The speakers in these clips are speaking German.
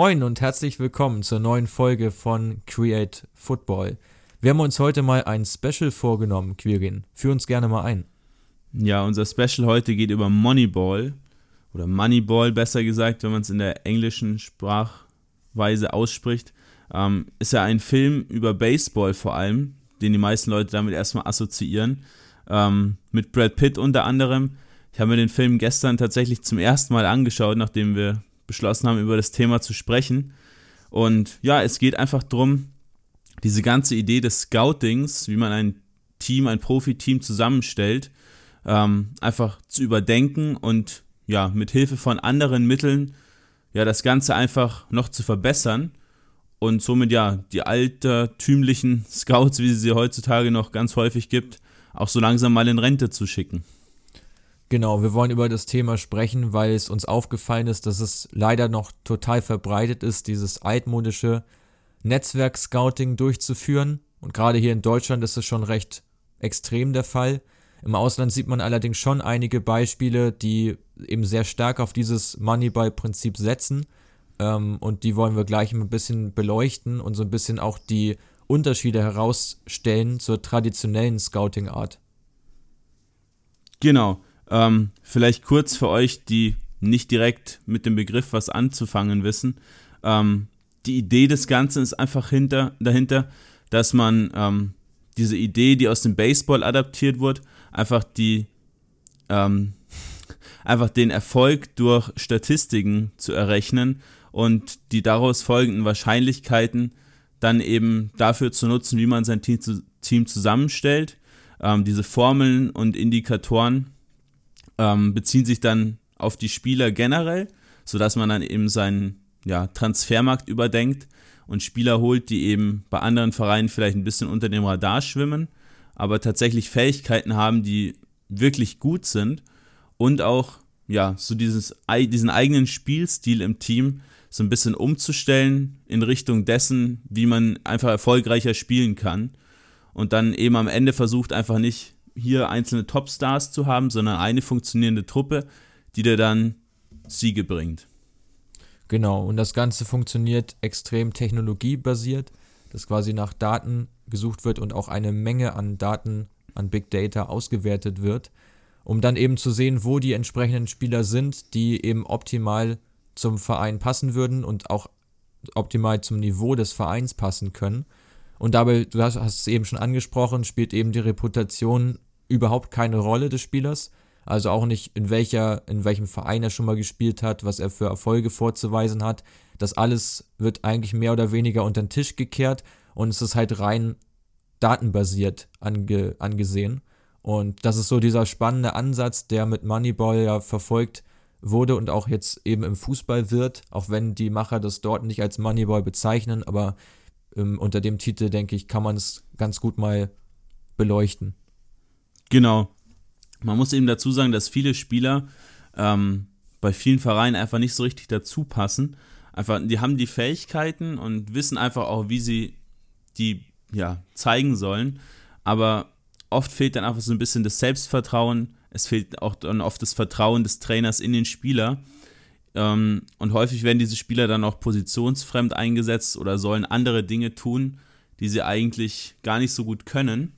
Moin und herzlich willkommen zur neuen Folge von Create Football. Wir haben uns heute mal ein Special vorgenommen, Quirin. Führ uns gerne mal ein. Ja, unser Special heute geht über Moneyball oder Moneyball besser gesagt, wenn man es in der englischen Sprachweise ausspricht. Ähm, ist ja ein Film über Baseball vor allem, den die meisten Leute damit erstmal assoziieren. Ähm, mit Brad Pitt unter anderem. Ich habe mir den Film gestern tatsächlich zum ersten Mal angeschaut, nachdem wir beschlossen haben, über das Thema zu sprechen. Und ja, es geht einfach darum, diese ganze Idee des Scoutings, wie man ein Team, ein Profiteam zusammenstellt, ähm, einfach zu überdenken und ja, mit Hilfe von anderen Mitteln ja das Ganze einfach noch zu verbessern und somit ja die altertümlichen Scouts, wie es sie heutzutage noch ganz häufig gibt, auch so langsam mal in Rente zu schicken. Genau, wir wollen über das Thema sprechen, weil es uns aufgefallen ist, dass es leider noch total verbreitet ist, dieses altmodische Netzwerk-Scouting durchzuführen. Und gerade hier in Deutschland ist es schon recht extrem der Fall. Im Ausland sieht man allerdings schon einige Beispiele, die eben sehr stark auf dieses Moneyball-Prinzip setzen. Ähm, und die wollen wir gleich ein bisschen beleuchten und so ein bisschen auch die Unterschiede herausstellen zur traditionellen Scouting-Art. Genau. Ähm, vielleicht kurz für euch, die nicht direkt mit dem Begriff was anzufangen wissen. Ähm, die Idee des Ganzen ist einfach hinter, dahinter, dass man ähm, diese Idee, die aus dem Baseball adaptiert wurde, einfach die ähm, einfach den Erfolg durch Statistiken zu errechnen und die daraus folgenden Wahrscheinlichkeiten dann eben dafür zu nutzen, wie man sein Team, Team zusammenstellt. Ähm, diese Formeln und Indikatoren ähm, beziehen sich dann auf die Spieler generell, sodass man dann eben seinen ja, Transfermarkt überdenkt und Spieler holt, die eben bei anderen Vereinen vielleicht ein bisschen unter dem Radar schwimmen, aber tatsächlich Fähigkeiten haben, die wirklich gut sind und auch ja, so dieses, diesen eigenen Spielstil im Team so ein bisschen umzustellen in Richtung dessen, wie man einfach erfolgreicher spielen kann. Und dann eben am Ende versucht einfach nicht hier einzelne Topstars zu haben, sondern eine funktionierende Truppe, die dir dann Siege bringt. Genau, und das Ganze funktioniert extrem technologiebasiert, dass quasi nach Daten gesucht wird und auch eine Menge an Daten, an Big Data ausgewertet wird, um dann eben zu sehen, wo die entsprechenden Spieler sind, die eben optimal zum Verein passen würden und auch optimal zum Niveau des Vereins passen können. Und dabei, du hast, hast es eben schon angesprochen, spielt eben die Reputation überhaupt keine Rolle des Spielers. Also auch nicht, in, welcher, in welchem Verein er schon mal gespielt hat, was er für Erfolge vorzuweisen hat. Das alles wird eigentlich mehr oder weniger unter den Tisch gekehrt und es ist halt rein datenbasiert ange, angesehen. Und das ist so dieser spannende Ansatz, der mit Moneyball ja verfolgt wurde und auch jetzt eben im Fußball wird, auch wenn die Macher das dort nicht als Moneyball bezeichnen, aber ähm, unter dem Titel, denke ich, kann man es ganz gut mal beleuchten. Genau. Man muss eben dazu sagen, dass viele Spieler ähm, bei vielen Vereinen einfach nicht so richtig dazu passen. Einfach, die haben die Fähigkeiten und wissen einfach auch, wie sie die ja, zeigen sollen. Aber oft fehlt dann einfach so ein bisschen das Selbstvertrauen. Es fehlt auch dann oft das Vertrauen des Trainers in den Spieler. Ähm, und häufig werden diese Spieler dann auch positionsfremd eingesetzt oder sollen andere Dinge tun, die sie eigentlich gar nicht so gut können.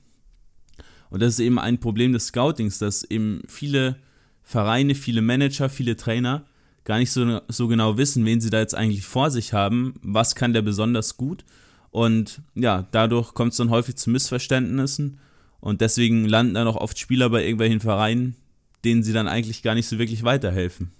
Und das ist eben ein Problem des Scoutings, dass eben viele Vereine, viele Manager, viele Trainer gar nicht so, so genau wissen, wen sie da jetzt eigentlich vor sich haben, was kann der besonders gut. Und ja, dadurch kommt es dann häufig zu Missverständnissen und deswegen landen dann auch oft Spieler bei irgendwelchen Vereinen, denen sie dann eigentlich gar nicht so wirklich weiterhelfen.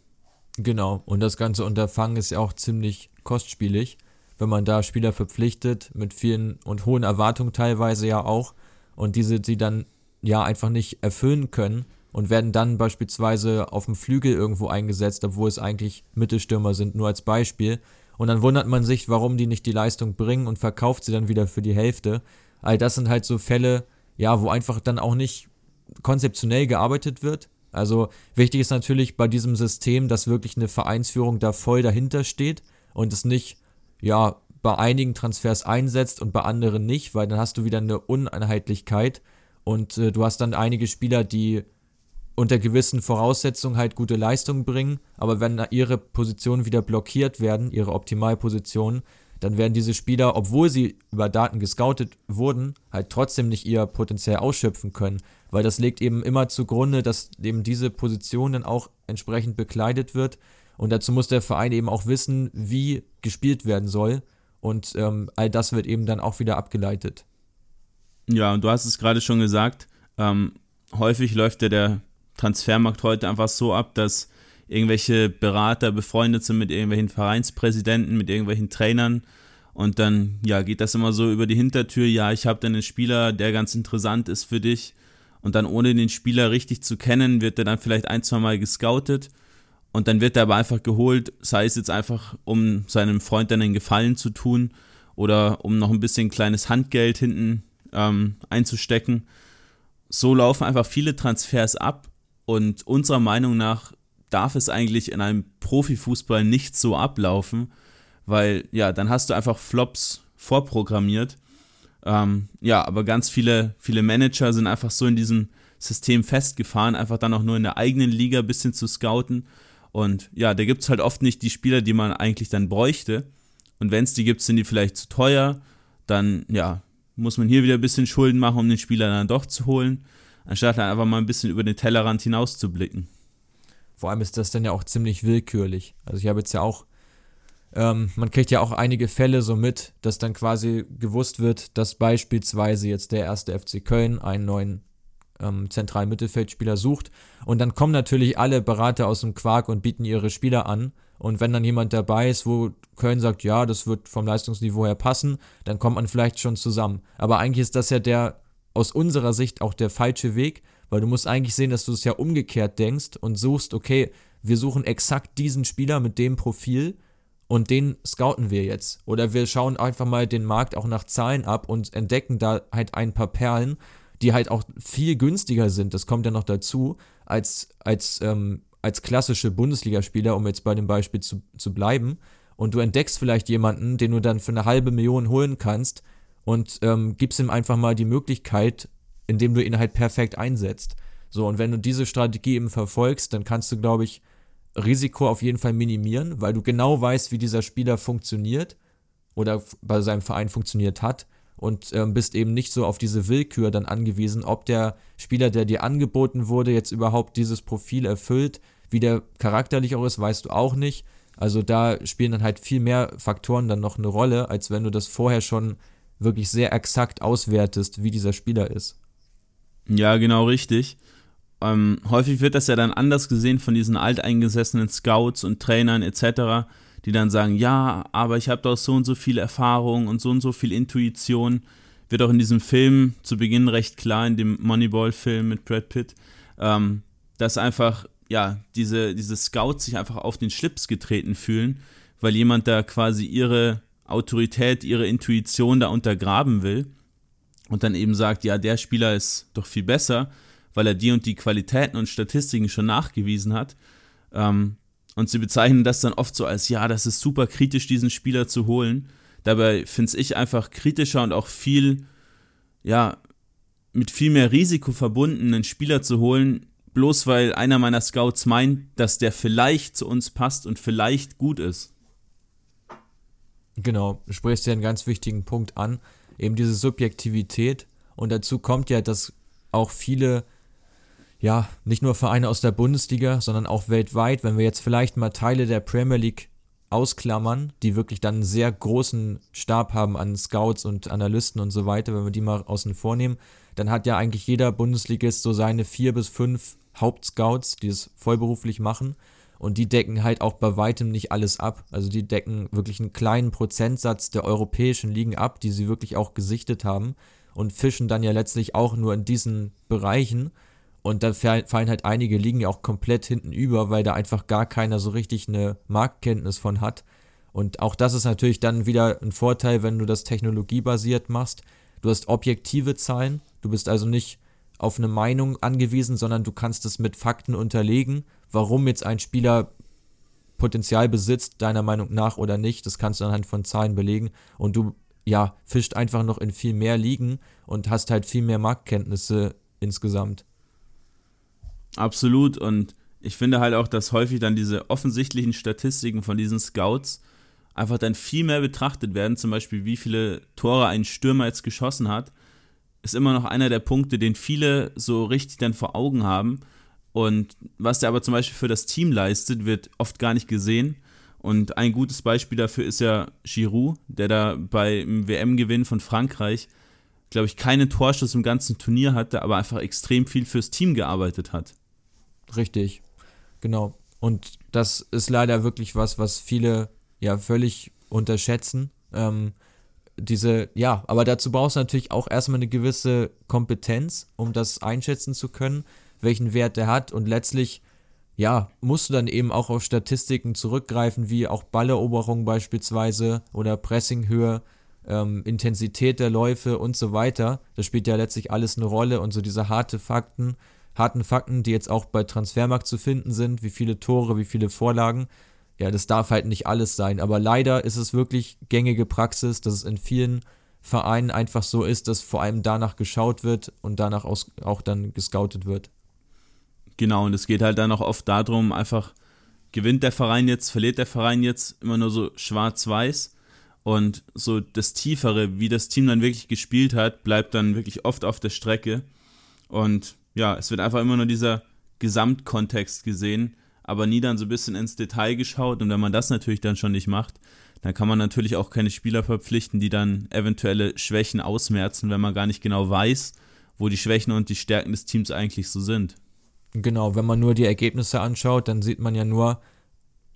Genau, und das ganze Unterfangen ist ja auch ziemlich kostspielig, wenn man da Spieler verpflichtet, mit vielen und hohen Erwartungen teilweise ja auch, und diese sie dann ja einfach nicht erfüllen können und werden dann beispielsweise auf dem Flügel irgendwo eingesetzt, obwohl es eigentlich Mittelstürmer sind, nur als Beispiel. Und dann wundert man sich, warum die nicht die Leistung bringen und verkauft sie dann wieder für die Hälfte. All das sind halt so Fälle, ja, wo einfach dann auch nicht konzeptionell gearbeitet wird. Also wichtig ist natürlich bei diesem System, dass wirklich eine Vereinsführung da voll dahinter steht und es nicht, ja, bei einigen Transfers einsetzt und bei anderen nicht, weil dann hast du wieder eine Uneinheitlichkeit und äh, du hast dann einige Spieler, die unter gewissen Voraussetzungen halt gute Leistungen bringen, aber wenn ihre Positionen wieder blockiert werden, ihre Optimalpositionen, dann werden diese Spieler, obwohl sie über Daten gescoutet wurden, halt trotzdem nicht ihr Potenzial ausschöpfen können, weil das legt eben immer zugrunde, dass eben diese Position dann auch entsprechend bekleidet wird. Und dazu muss der Verein eben auch wissen, wie gespielt werden soll. Und ähm, all das wird eben dann auch wieder abgeleitet. Ja, und du hast es gerade schon gesagt, ähm, häufig läuft ja der Transfermarkt heute einfach so ab, dass irgendwelche Berater befreundet sind mit irgendwelchen Vereinspräsidenten, mit irgendwelchen Trainern. Und dann, ja, geht das immer so über die Hintertür, ja, ich habe dann einen Spieler, der ganz interessant ist für dich. Und dann ohne den Spieler richtig zu kennen, wird er dann vielleicht ein, zwei Mal gescoutet. Und dann wird er aber einfach geholt, sei es jetzt einfach, um seinem Freund dann einen Gefallen zu tun oder um noch ein bisschen kleines Handgeld hinten ähm, einzustecken. So laufen einfach viele Transfers ab und unserer Meinung nach darf es eigentlich in einem Profifußball nicht so ablaufen, weil ja, dann hast du einfach Flops vorprogrammiert. Ähm, ja, aber ganz viele, viele Manager sind einfach so in diesem System festgefahren, einfach dann auch nur in der eigenen Liga ein bisschen zu scouten. Und ja, da gibt es halt oft nicht die Spieler, die man eigentlich dann bräuchte. Und wenn es die gibt, sind die vielleicht zu teuer. Dann ja, muss man hier wieder ein bisschen Schulden machen, um den Spieler dann doch zu holen, anstatt dann einfach mal ein bisschen über den Tellerrand hinaus zu blicken. Vor allem ist das dann ja auch ziemlich willkürlich. Also ich habe jetzt ja auch, ähm, man kriegt ja auch einige Fälle so mit, dass dann quasi gewusst wird, dass beispielsweise jetzt der erste FC Köln einen neuen ähm, zentralen Mittelfeldspieler sucht. Und dann kommen natürlich alle Berater aus dem Quark und bieten ihre Spieler an. Und wenn dann jemand dabei ist, wo Köln sagt, ja, das wird vom Leistungsniveau her passen, dann kommt man vielleicht schon zusammen. Aber eigentlich ist das ja der aus unserer Sicht auch der falsche Weg, weil du musst eigentlich sehen, dass du es ja umgekehrt denkst und suchst, okay, wir suchen exakt diesen Spieler mit dem Profil und den scouten wir jetzt. Oder wir schauen einfach mal den Markt auch nach Zahlen ab und entdecken da halt ein paar Perlen, die halt auch viel günstiger sind, das kommt ja noch dazu, als, als, ähm, als klassische Bundesligaspieler, um jetzt bei dem Beispiel zu, zu bleiben. Und du entdeckst vielleicht jemanden, den du dann für eine halbe Million holen kannst und ähm, gibst ihm einfach mal die Möglichkeit, indem du ihn halt perfekt einsetzt. So, und wenn du diese Strategie eben verfolgst, dann kannst du, glaube ich, Risiko auf jeden Fall minimieren, weil du genau weißt, wie dieser Spieler funktioniert oder bei seinem Verein funktioniert hat und ähm, bist eben nicht so auf diese Willkür dann angewiesen, ob der Spieler, der dir angeboten wurde, jetzt überhaupt dieses Profil erfüllt. Wie der charakterlich auch ist, weißt du auch nicht. Also da spielen dann halt viel mehr Faktoren dann noch eine Rolle, als wenn du das vorher schon wirklich sehr exakt auswertest, wie dieser Spieler ist. Ja, genau richtig. Ähm, häufig wird das ja dann anders gesehen von diesen alteingesessenen Scouts und Trainern etc., die dann sagen, ja, aber ich habe doch so und so viel Erfahrung und so und so viel Intuition. Wird auch in diesem Film zu Beginn recht klar, in dem Moneyball-Film mit Brad Pitt, ähm, dass einfach, ja, diese, diese Scouts sich einfach auf den Schlips getreten fühlen, weil jemand da quasi ihre Autorität, ihre Intuition da untergraben will und dann eben sagt, ja, der Spieler ist doch viel besser, weil er die und die Qualitäten und Statistiken schon nachgewiesen hat. Ähm, und sie bezeichnen das dann oft so als, ja, das ist super kritisch, diesen Spieler zu holen. Dabei finde ich einfach kritischer und auch viel, ja, mit viel mehr Risiko verbunden, einen Spieler zu holen, bloß weil einer meiner Scouts meint, dass der vielleicht zu uns passt und vielleicht gut ist. Genau, du sprichst ja einen ganz wichtigen Punkt an eben diese Subjektivität. Und dazu kommt ja, dass auch viele, ja, nicht nur Vereine aus der Bundesliga, sondern auch weltweit, wenn wir jetzt vielleicht mal Teile der Premier League ausklammern, die wirklich dann einen sehr großen Stab haben an Scouts und Analysten und so weiter, wenn wir die mal außen vornehmen, dann hat ja eigentlich jeder Bundesligist so seine vier bis fünf Hauptscouts, die es vollberuflich machen. Und die decken halt auch bei weitem nicht alles ab. Also die decken wirklich einen kleinen Prozentsatz der europäischen Ligen ab, die sie wirklich auch gesichtet haben. Und fischen dann ja letztlich auch nur in diesen Bereichen. Und da fallen halt einige Ligen ja auch komplett hinten über, weil da einfach gar keiner so richtig eine Marktkenntnis von hat. Und auch das ist natürlich dann wieder ein Vorteil, wenn du das technologiebasiert machst. Du hast objektive Zahlen. Du bist also nicht auf eine Meinung angewiesen, sondern du kannst es mit Fakten unterlegen warum jetzt ein Spieler Potenzial besitzt, deiner Meinung nach oder nicht, das kannst du anhand von Zahlen belegen. Und du ja, fischt einfach noch in viel mehr Ligen und hast halt viel mehr Marktkenntnisse insgesamt. Absolut. Und ich finde halt auch, dass häufig dann diese offensichtlichen Statistiken von diesen Scouts einfach dann viel mehr betrachtet werden, zum Beispiel wie viele Tore ein Stürmer jetzt geschossen hat, ist immer noch einer der Punkte, den viele so richtig dann vor Augen haben. Und was der aber zum Beispiel für das Team leistet, wird oft gar nicht gesehen. Und ein gutes Beispiel dafür ist ja Giroud, der da beim WM-Gewinn von Frankreich, glaube ich, keinen Torschuss im ganzen Turnier hatte, aber einfach extrem viel fürs Team gearbeitet hat. Richtig, genau. Und das ist leider wirklich was, was viele ja völlig unterschätzen. Ähm, diese, ja, aber dazu brauchst du natürlich auch erstmal eine gewisse Kompetenz, um das einschätzen zu können, welchen Wert der hat und letztlich, ja, musst du dann eben auch auf Statistiken zurückgreifen, wie auch Balleroberung beispielsweise oder Pressinghöhe, ähm, Intensität der Läufe und so weiter. Das spielt ja letztlich alles eine Rolle und so diese harte Fakten, harten Fakten, die jetzt auch bei Transfermarkt zu finden sind, wie viele Tore, wie viele Vorlagen, ja, das darf halt nicht alles sein. Aber leider ist es wirklich gängige Praxis, dass es in vielen Vereinen einfach so ist, dass vor allem danach geschaut wird und danach auch dann gescoutet wird. Genau, und es geht halt dann auch oft darum, einfach gewinnt der Verein jetzt, verliert der Verein jetzt, immer nur so schwarz-weiß. Und so das Tiefere, wie das Team dann wirklich gespielt hat, bleibt dann wirklich oft auf der Strecke. Und ja, es wird einfach immer nur dieser Gesamtkontext gesehen, aber nie dann so ein bisschen ins Detail geschaut. Und wenn man das natürlich dann schon nicht macht, dann kann man natürlich auch keine Spieler verpflichten, die dann eventuelle Schwächen ausmerzen, wenn man gar nicht genau weiß, wo die Schwächen und die Stärken des Teams eigentlich so sind. Genau, wenn man nur die Ergebnisse anschaut, dann sieht man ja nur,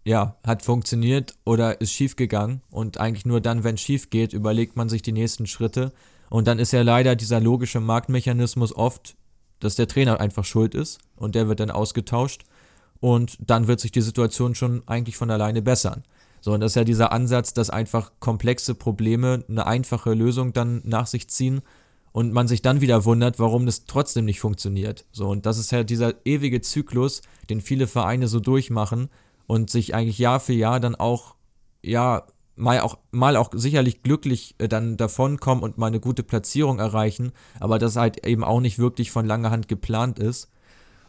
ja, hat funktioniert oder ist schief gegangen. Und eigentlich nur dann, wenn es schief geht, überlegt man sich die nächsten Schritte. Und dann ist ja leider dieser logische Marktmechanismus oft, dass der Trainer einfach schuld ist und der wird dann ausgetauscht und dann wird sich die Situation schon eigentlich von alleine bessern. So, und das ist ja dieser Ansatz, dass einfach komplexe Probleme eine einfache Lösung dann nach sich ziehen und man sich dann wieder wundert, warum das trotzdem nicht funktioniert. So, und das ist ja dieser ewige Zyklus, den viele Vereine so durchmachen und sich eigentlich Jahr für Jahr dann auch, ja, mal auch, mal auch sicherlich glücklich äh, dann davonkommen und mal eine gute Platzierung erreichen, aber das halt eben auch nicht wirklich von langer Hand geplant ist.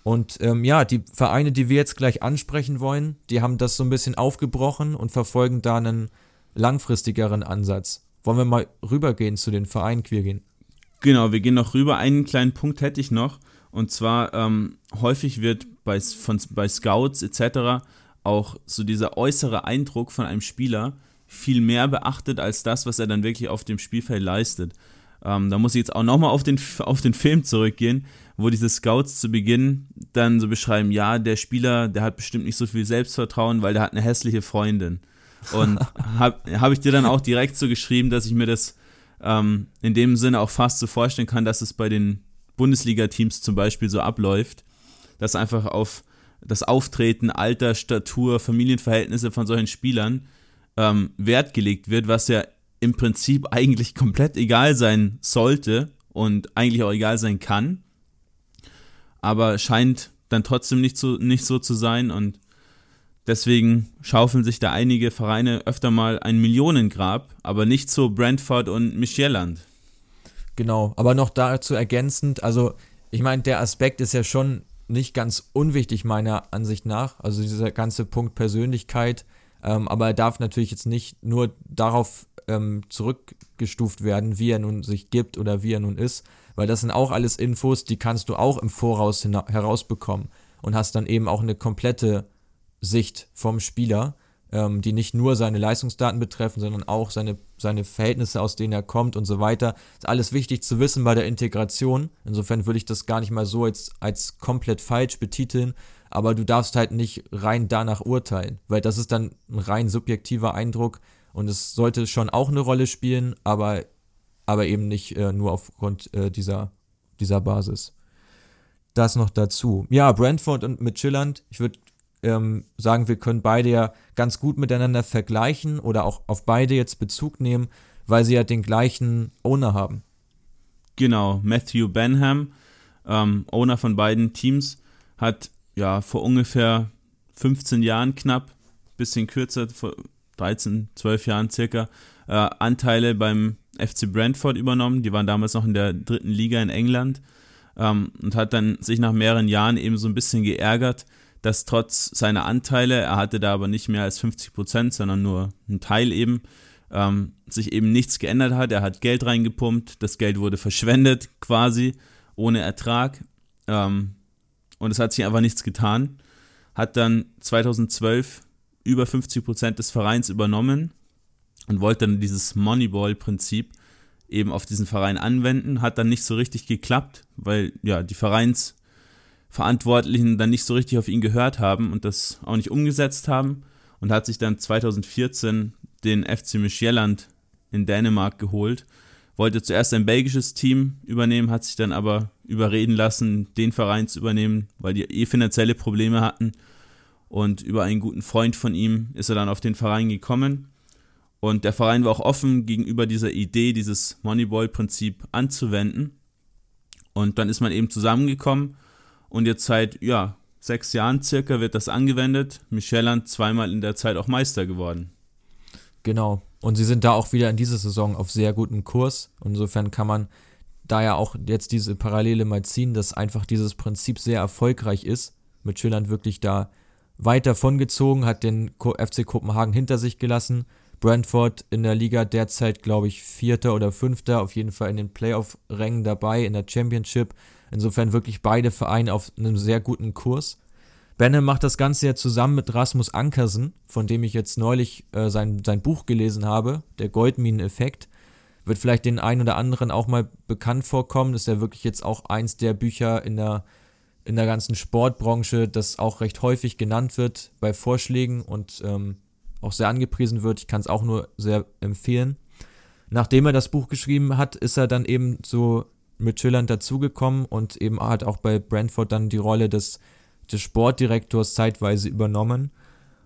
Und ähm, ja, die Vereine, die wir jetzt gleich ansprechen wollen, die haben das so ein bisschen aufgebrochen und verfolgen da einen langfristigeren Ansatz. Wollen wir mal rübergehen zu den Vereinen Quirgin? Genau, wir gehen noch rüber. Einen kleinen Punkt hätte ich noch. Und zwar, ähm, häufig wird bei, von, bei Scouts etc. auch so dieser äußere Eindruck von einem Spieler viel mehr beachtet als das, was er dann wirklich auf dem Spielfeld leistet. Ähm, da muss ich jetzt auch nochmal auf den, auf den Film zurückgehen wo diese Scouts zu Beginn dann so beschreiben, ja, der Spieler, der hat bestimmt nicht so viel Selbstvertrauen, weil der hat eine hässliche Freundin. Und habe hab ich dir dann auch direkt so geschrieben, dass ich mir das ähm, in dem Sinne auch fast so vorstellen kann, dass es bei den Bundesliga-Teams zum Beispiel so abläuft, dass einfach auf das Auftreten, Alter, Statur, Familienverhältnisse von solchen Spielern ähm, Wert gelegt wird, was ja im Prinzip eigentlich komplett egal sein sollte und eigentlich auch egal sein kann aber scheint dann trotzdem nicht so, nicht so zu sein und deswegen schaufeln sich da einige Vereine öfter mal ein Millionengrab, aber nicht so Brentford und Michelland. Genau, aber noch dazu ergänzend, also ich meine, der Aspekt ist ja schon nicht ganz unwichtig meiner Ansicht nach, also dieser ganze Punkt Persönlichkeit, ähm, aber er darf natürlich jetzt nicht nur darauf ähm, zurückgestuft werden, wie er nun sich gibt oder wie er nun ist, weil das sind auch alles Infos, die kannst du auch im Voraus herausbekommen und hast dann eben auch eine komplette Sicht vom Spieler, ähm, die nicht nur seine Leistungsdaten betreffen, sondern auch seine, seine Verhältnisse, aus denen er kommt und so weiter. Ist alles wichtig zu wissen bei der Integration. Insofern würde ich das gar nicht mal so als, als komplett falsch betiteln, aber du darfst halt nicht rein danach urteilen, weil das ist dann ein rein subjektiver Eindruck und es sollte schon auch eine Rolle spielen, aber aber eben nicht äh, nur aufgrund äh, dieser, dieser Basis. Das noch dazu. Ja, Brentford und Midtjylland, ich würde ähm, sagen, wir können beide ja ganz gut miteinander vergleichen oder auch auf beide jetzt Bezug nehmen, weil sie ja den gleichen Owner haben. Genau, Matthew Benham, ähm, Owner von beiden Teams, hat ja vor ungefähr 15 Jahren knapp, bisschen kürzer, vor 13, 12 Jahren circa, äh, Anteile beim FC Brentford übernommen. Die waren damals noch in der dritten Liga in England. ähm, und hat dann sich nach mehreren Jahren eben so ein bisschen geärgert, dass trotz seiner Anteile, er hatte da aber nicht mehr als 50 Prozent, sondern nur einen Teil eben, ähm, sich eben nichts geändert hat. Er hat Geld reingepumpt, das Geld wurde verschwendet quasi, ohne Ertrag. Ähm, und es hat sich einfach nichts getan. Hat dann 2012 über 50 Prozent des Vereins übernommen und wollte dann dieses Moneyball-Prinzip eben auf diesen Verein anwenden. Hat dann nicht so richtig geklappt, weil ja die Vereinsverantwortlichen dann nicht so richtig auf ihn gehört haben und das auch nicht umgesetzt haben und hat sich dann 2014 den FC Michelland in Dänemark geholt. Wollte zuerst ein belgisches Team übernehmen, hat sich dann aber überreden lassen, den Verein zu übernehmen, weil die eh finanzielle Probleme hatten. Und über einen guten Freund von ihm ist er dann auf den Verein gekommen. Und der Verein war auch offen gegenüber dieser Idee, dieses Moneyball-Prinzip anzuwenden. Und dann ist man eben zusammengekommen und jetzt seit ja, sechs Jahren circa wird das angewendet. Michelland zweimal in der Zeit auch Meister geworden. Genau. Und sie sind da auch wieder in dieser Saison auf sehr gutem Kurs. Insofern kann man da ja auch jetzt diese Parallele mal ziehen, dass einfach dieses Prinzip sehr erfolgreich ist. Mit Schilland wirklich da weit davongezogen, hat den FC Kopenhagen hinter sich gelassen. Brentford in der Liga derzeit, glaube ich, Vierter oder Fünfter, auf jeden Fall in den Playoff-Rängen dabei, in der Championship. Insofern wirklich beide Vereine auf einem sehr guten Kurs. Benne macht das Ganze ja zusammen mit Rasmus Ankersen, von dem ich jetzt neulich äh, sein, sein Buch gelesen habe, der Goldminen-Effekt. Wird vielleicht den einen oder anderen auch mal bekannt vorkommen. Das ist ja wirklich jetzt auch eins der Bücher in der, in der ganzen Sportbranche, das auch recht häufig genannt wird bei Vorschlägen und ähm, auch sehr angepriesen wird. Ich kann es auch nur sehr empfehlen. Nachdem er das Buch geschrieben hat, ist er dann eben so mit Schilland dazugekommen und eben hat auch bei Brentford dann die Rolle des des Sportdirektors zeitweise übernommen.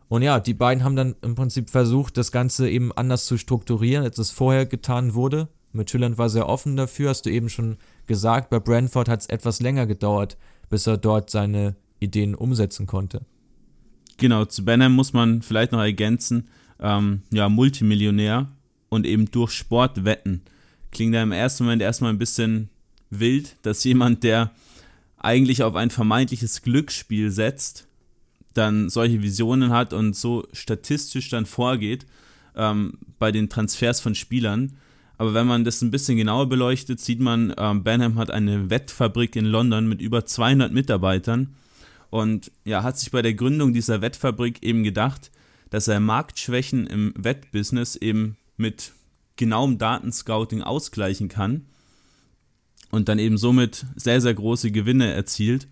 Und ja, die beiden haben dann im Prinzip versucht, das Ganze eben anders zu strukturieren, als es vorher getan wurde. Mit Schilland war sehr offen dafür, hast du eben schon gesagt. Bei Brentford hat es etwas länger gedauert, bis er dort seine Ideen umsetzen konnte. Genau, zu Benham muss man vielleicht noch ergänzen, ähm, ja, Multimillionär und eben durch Sport wetten. Klingt ja im ersten Moment erstmal ein bisschen wild, dass jemand, der eigentlich auf ein vermeintliches Glücksspiel setzt, dann solche Visionen hat und so statistisch dann vorgeht ähm, bei den Transfers von Spielern. Aber wenn man das ein bisschen genauer beleuchtet, sieht man, ähm, Benham hat eine Wettfabrik in London mit über 200 Mitarbeitern und ja, hat sich bei der Gründung dieser Wettfabrik eben gedacht, dass er Marktschwächen im Wettbusiness eben mit genauem Datenscouting ausgleichen kann und dann eben somit sehr, sehr große Gewinne erzielt.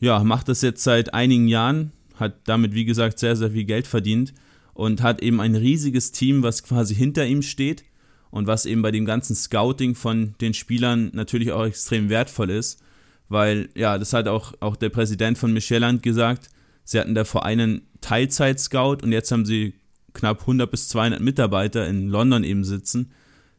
Ja, macht das jetzt seit einigen Jahren, hat damit, wie gesagt, sehr, sehr viel Geld verdient und hat eben ein riesiges Team, was quasi hinter ihm steht und was eben bei dem ganzen Scouting von den Spielern natürlich auch extrem wertvoll ist, weil, ja, das hat auch, auch der Präsident von Michelland gesagt, sie hatten davor einen Teilzeit-Scout und jetzt haben sie knapp 100 bis 200 Mitarbeiter in London eben sitzen,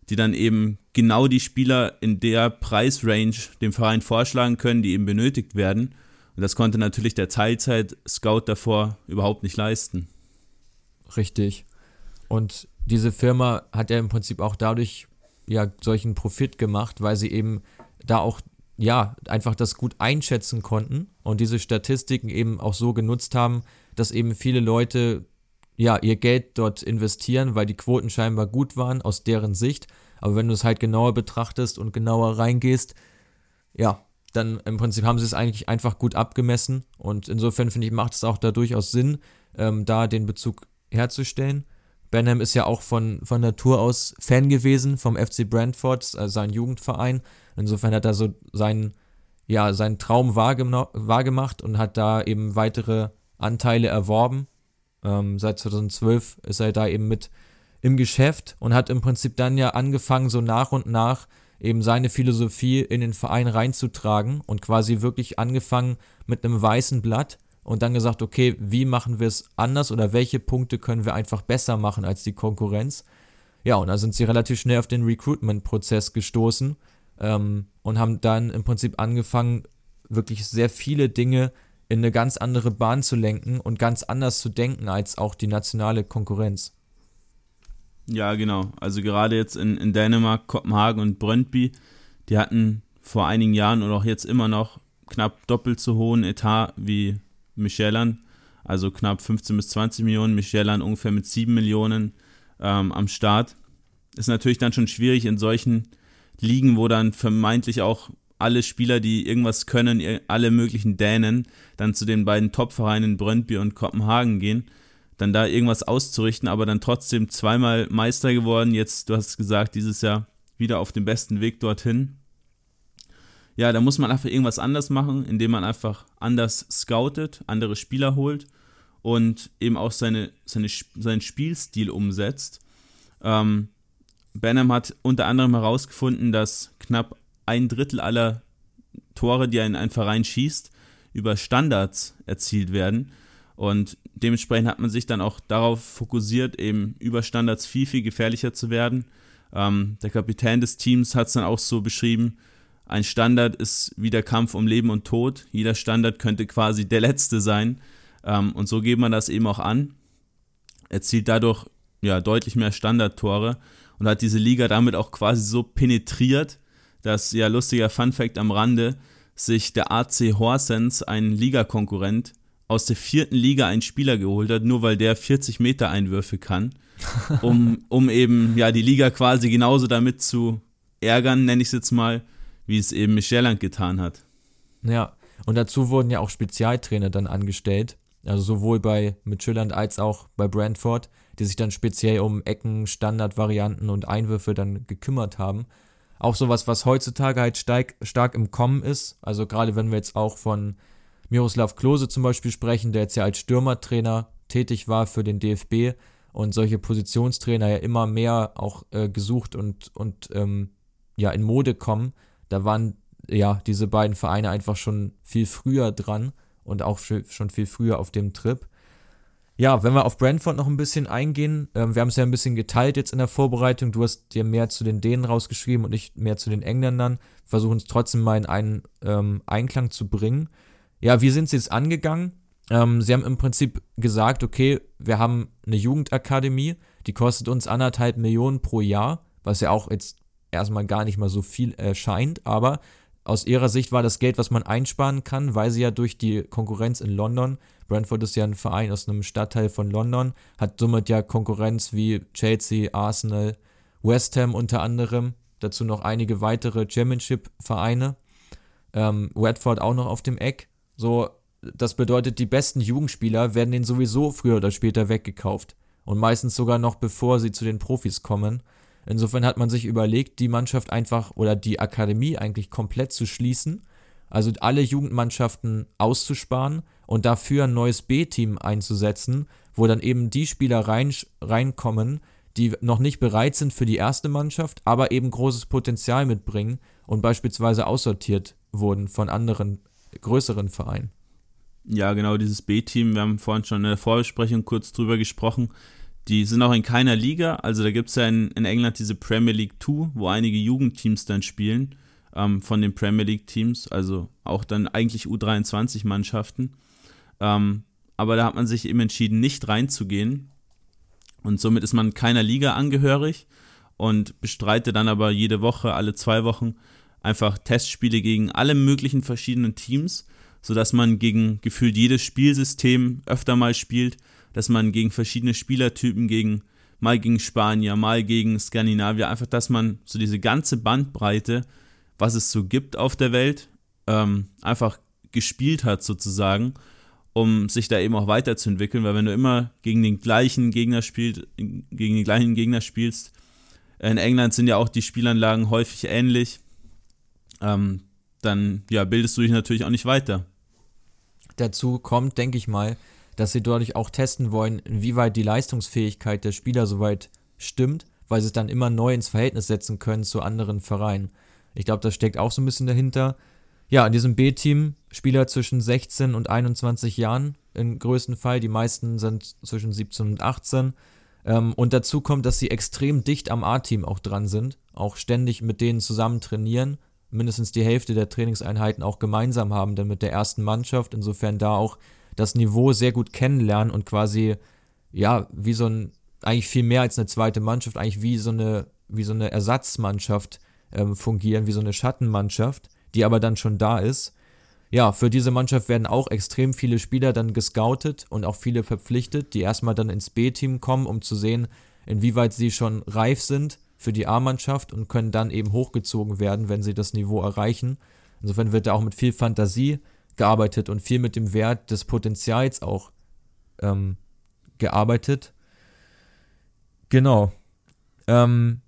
die dann eben genau die Spieler in der Preisrange dem Verein vorschlagen können, die eben benötigt werden. Und das konnte natürlich der Teilzeit-Scout davor überhaupt nicht leisten. Richtig. Und diese Firma hat ja im Prinzip auch dadurch ja solchen Profit gemacht, weil sie eben da auch ja einfach das gut einschätzen konnten und diese Statistiken eben auch so genutzt haben, dass eben viele Leute ja ihr Geld dort investieren, weil die Quoten scheinbar gut waren aus deren Sicht aber wenn du es halt genauer betrachtest und genauer reingehst, ja, dann im Prinzip haben sie es eigentlich einfach gut abgemessen. Und insofern finde ich, macht es auch da durchaus Sinn, ähm, da den Bezug herzustellen. Benham ist ja auch von, von Natur aus Fan gewesen vom FC Brentford, also sein Jugendverein. Insofern hat er so seinen, ja, seinen Traum wahrgemacht und hat da eben weitere Anteile erworben. Ähm, seit 2012 ist er da eben mit im Geschäft und hat im Prinzip dann ja angefangen, so nach und nach eben seine Philosophie in den Verein reinzutragen und quasi wirklich angefangen mit einem weißen Blatt und dann gesagt, okay, wie machen wir es anders oder welche Punkte können wir einfach besser machen als die Konkurrenz? Ja, und da sind sie relativ schnell auf den Recruitment-Prozess gestoßen ähm, und haben dann im Prinzip angefangen, wirklich sehr viele Dinge in eine ganz andere Bahn zu lenken und ganz anders zu denken als auch die nationale Konkurrenz. Ja, genau. Also gerade jetzt in, in Dänemark, Kopenhagen und Brøndby, die hatten vor einigen Jahren und auch jetzt immer noch knapp doppelt so hohen Etat wie Michelin, also knapp 15 bis 20 Millionen, Michelin ungefähr mit 7 Millionen ähm, am Start. Ist natürlich dann schon schwierig in solchen Ligen, wo dann vermeintlich auch alle Spieler, die irgendwas können, alle möglichen Dänen, dann zu den beiden Top-Vereinen Brøndby und Kopenhagen gehen, dann da irgendwas auszurichten, aber dann trotzdem zweimal Meister geworden. Jetzt, du hast gesagt, dieses Jahr wieder auf dem besten Weg dorthin. Ja, da muss man einfach irgendwas anders machen, indem man einfach anders scoutet, andere Spieler holt und eben auch seine, seine, seinen Spielstil umsetzt. Ähm, Benham hat unter anderem herausgefunden, dass knapp ein Drittel aller Tore, die ein, ein Verein schießt, über Standards erzielt werden. Und dementsprechend hat man sich dann auch darauf fokussiert, eben über Standards viel, viel gefährlicher zu werden. Ähm, der Kapitän des Teams hat es dann auch so beschrieben, ein Standard ist wie der Kampf um Leben und Tod. Jeder Standard könnte quasi der letzte sein. Ähm, und so geht man das eben auch an. Erzielt dadurch ja, deutlich mehr Standardtore und hat diese Liga damit auch quasi so penetriert, dass, ja, lustiger Fun-Fact am Rande, sich der AC Horsens, ein Ligakonkurrent, aus der vierten Liga einen Spieler geholt hat, nur weil der 40 Meter Einwürfe kann, um, um eben ja die Liga quasi genauso damit zu ärgern, nenne ich es jetzt mal, wie es eben Michelin getan hat. Ja, und dazu wurden ja auch Spezialtrainer dann angestellt, also sowohl bei Michelin als auch bei Brentford, die sich dann speziell um Ecken, Standardvarianten und Einwürfe dann gekümmert haben. Auch sowas, was heutzutage halt stark, stark im Kommen ist. Also gerade wenn wir jetzt auch von Miroslav Klose zum Beispiel sprechen, der jetzt ja als Stürmertrainer tätig war für den DFB und solche Positionstrainer ja immer mehr auch äh, gesucht und, und ähm, ja in Mode kommen. Da waren ja diese beiden Vereine einfach schon viel früher dran und auch schon viel früher auf dem Trip. Ja, wenn wir auf Brentford noch ein bisschen eingehen, ähm, wir haben es ja ein bisschen geteilt jetzt in der Vorbereitung. Du hast dir mehr zu den Dänen rausgeschrieben und ich mehr zu den Engländern. Versuchen es trotzdem mal in einen ähm, Einklang zu bringen. Ja, wie sind sie jetzt angegangen? Ähm, sie haben im Prinzip gesagt, okay, wir haben eine Jugendakademie, die kostet uns anderthalb Millionen pro Jahr, was ja auch jetzt erstmal gar nicht mal so viel erscheint, aber aus ihrer Sicht war das Geld, was man einsparen kann, weil sie ja durch die Konkurrenz in London, Brentford ist ja ein Verein aus einem Stadtteil von London, hat somit ja Konkurrenz wie Chelsea, Arsenal, West Ham unter anderem, dazu noch einige weitere Championship-Vereine, ähm, Watford auch noch auf dem Eck. So, das bedeutet, die besten Jugendspieler werden denen sowieso früher oder später weggekauft. Und meistens sogar noch bevor sie zu den Profis kommen. Insofern hat man sich überlegt, die Mannschaft einfach oder die Akademie eigentlich komplett zu schließen, also alle Jugendmannschaften auszusparen und dafür ein neues B-Team einzusetzen, wo dann eben die Spieler rein, reinkommen, die noch nicht bereit sind für die erste Mannschaft, aber eben großes Potenzial mitbringen und beispielsweise aussortiert wurden von anderen größeren Vereinen. Ja, genau, dieses B-Team, wir haben vorhin schon in der Vorbesprechung kurz drüber gesprochen, die sind auch in keiner Liga. Also da gibt es ja in, in, England diese Premier League 2, wo einige Jugendteams dann spielen ähm, von den Premier League Teams. Also auch dann eigentlich U23-Mannschaften. Ähm, aber da hat man sich eben entschieden, nicht reinzugehen. Und somit ist man keiner Liga angehörig und bestreitet dann aber jede Woche, alle zwei Wochen einfach Testspiele gegen alle möglichen verschiedenen Teams, sodass man gegen gefühlt jedes Spielsystem öfter mal spielt dass man gegen verschiedene Spielertypen, gegen mal gegen Spanier, mal gegen Skandinavier, einfach, dass man so diese ganze Bandbreite, was es so gibt auf der Welt, ähm, einfach gespielt hat sozusagen, um sich da eben auch weiterzuentwickeln, weil wenn du immer gegen den gleichen Gegner spielst, gegen den gleichen Gegner spielst, in England sind ja auch die Spielanlagen häufig ähnlich, ähm, dann ja, bildest du dich natürlich auch nicht weiter. Dazu kommt, denke ich mal, dass sie dadurch auch testen wollen, inwieweit die Leistungsfähigkeit der Spieler soweit stimmt, weil sie es dann immer neu ins Verhältnis setzen können zu anderen Vereinen. Ich glaube, das steckt auch so ein bisschen dahinter. Ja, in diesem B-Team Spieler zwischen 16 und 21 Jahren im größten Fall. Die meisten sind zwischen 17 und 18. Ähm, und dazu kommt, dass sie extrem dicht am A-Team auch dran sind, auch ständig mit denen zusammen trainieren, mindestens die Hälfte der Trainingseinheiten auch gemeinsam haben, dann mit der ersten Mannschaft. Insofern da auch das Niveau sehr gut kennenlernen und quasi, ja, wie so ein, eigentlich viel mehr als eine zweite Mannschaft, eigentlich wie so eine, wie so eine Ersatzmannschaft ähm, fungieren, wie so eine Schattenmannschaft, die aber dann schon da ist. Ja, für diese Mannschaft werden auch extrem viele Spieler dann gescoutet und auch viele verpflichtet, die erstmal dann ins B-Team kommen, um zu sehen, inwieweit sie schon reif sind für die A-Mannschaft und können dann eben hochgezogen werden, wenn sie das Niveau erreichen. Insofern wird da auch mit viel Fantasie gearbeitet und viel mit dem Wert des Potenzials auch ähm, gearbeitet. Genau. Ähm,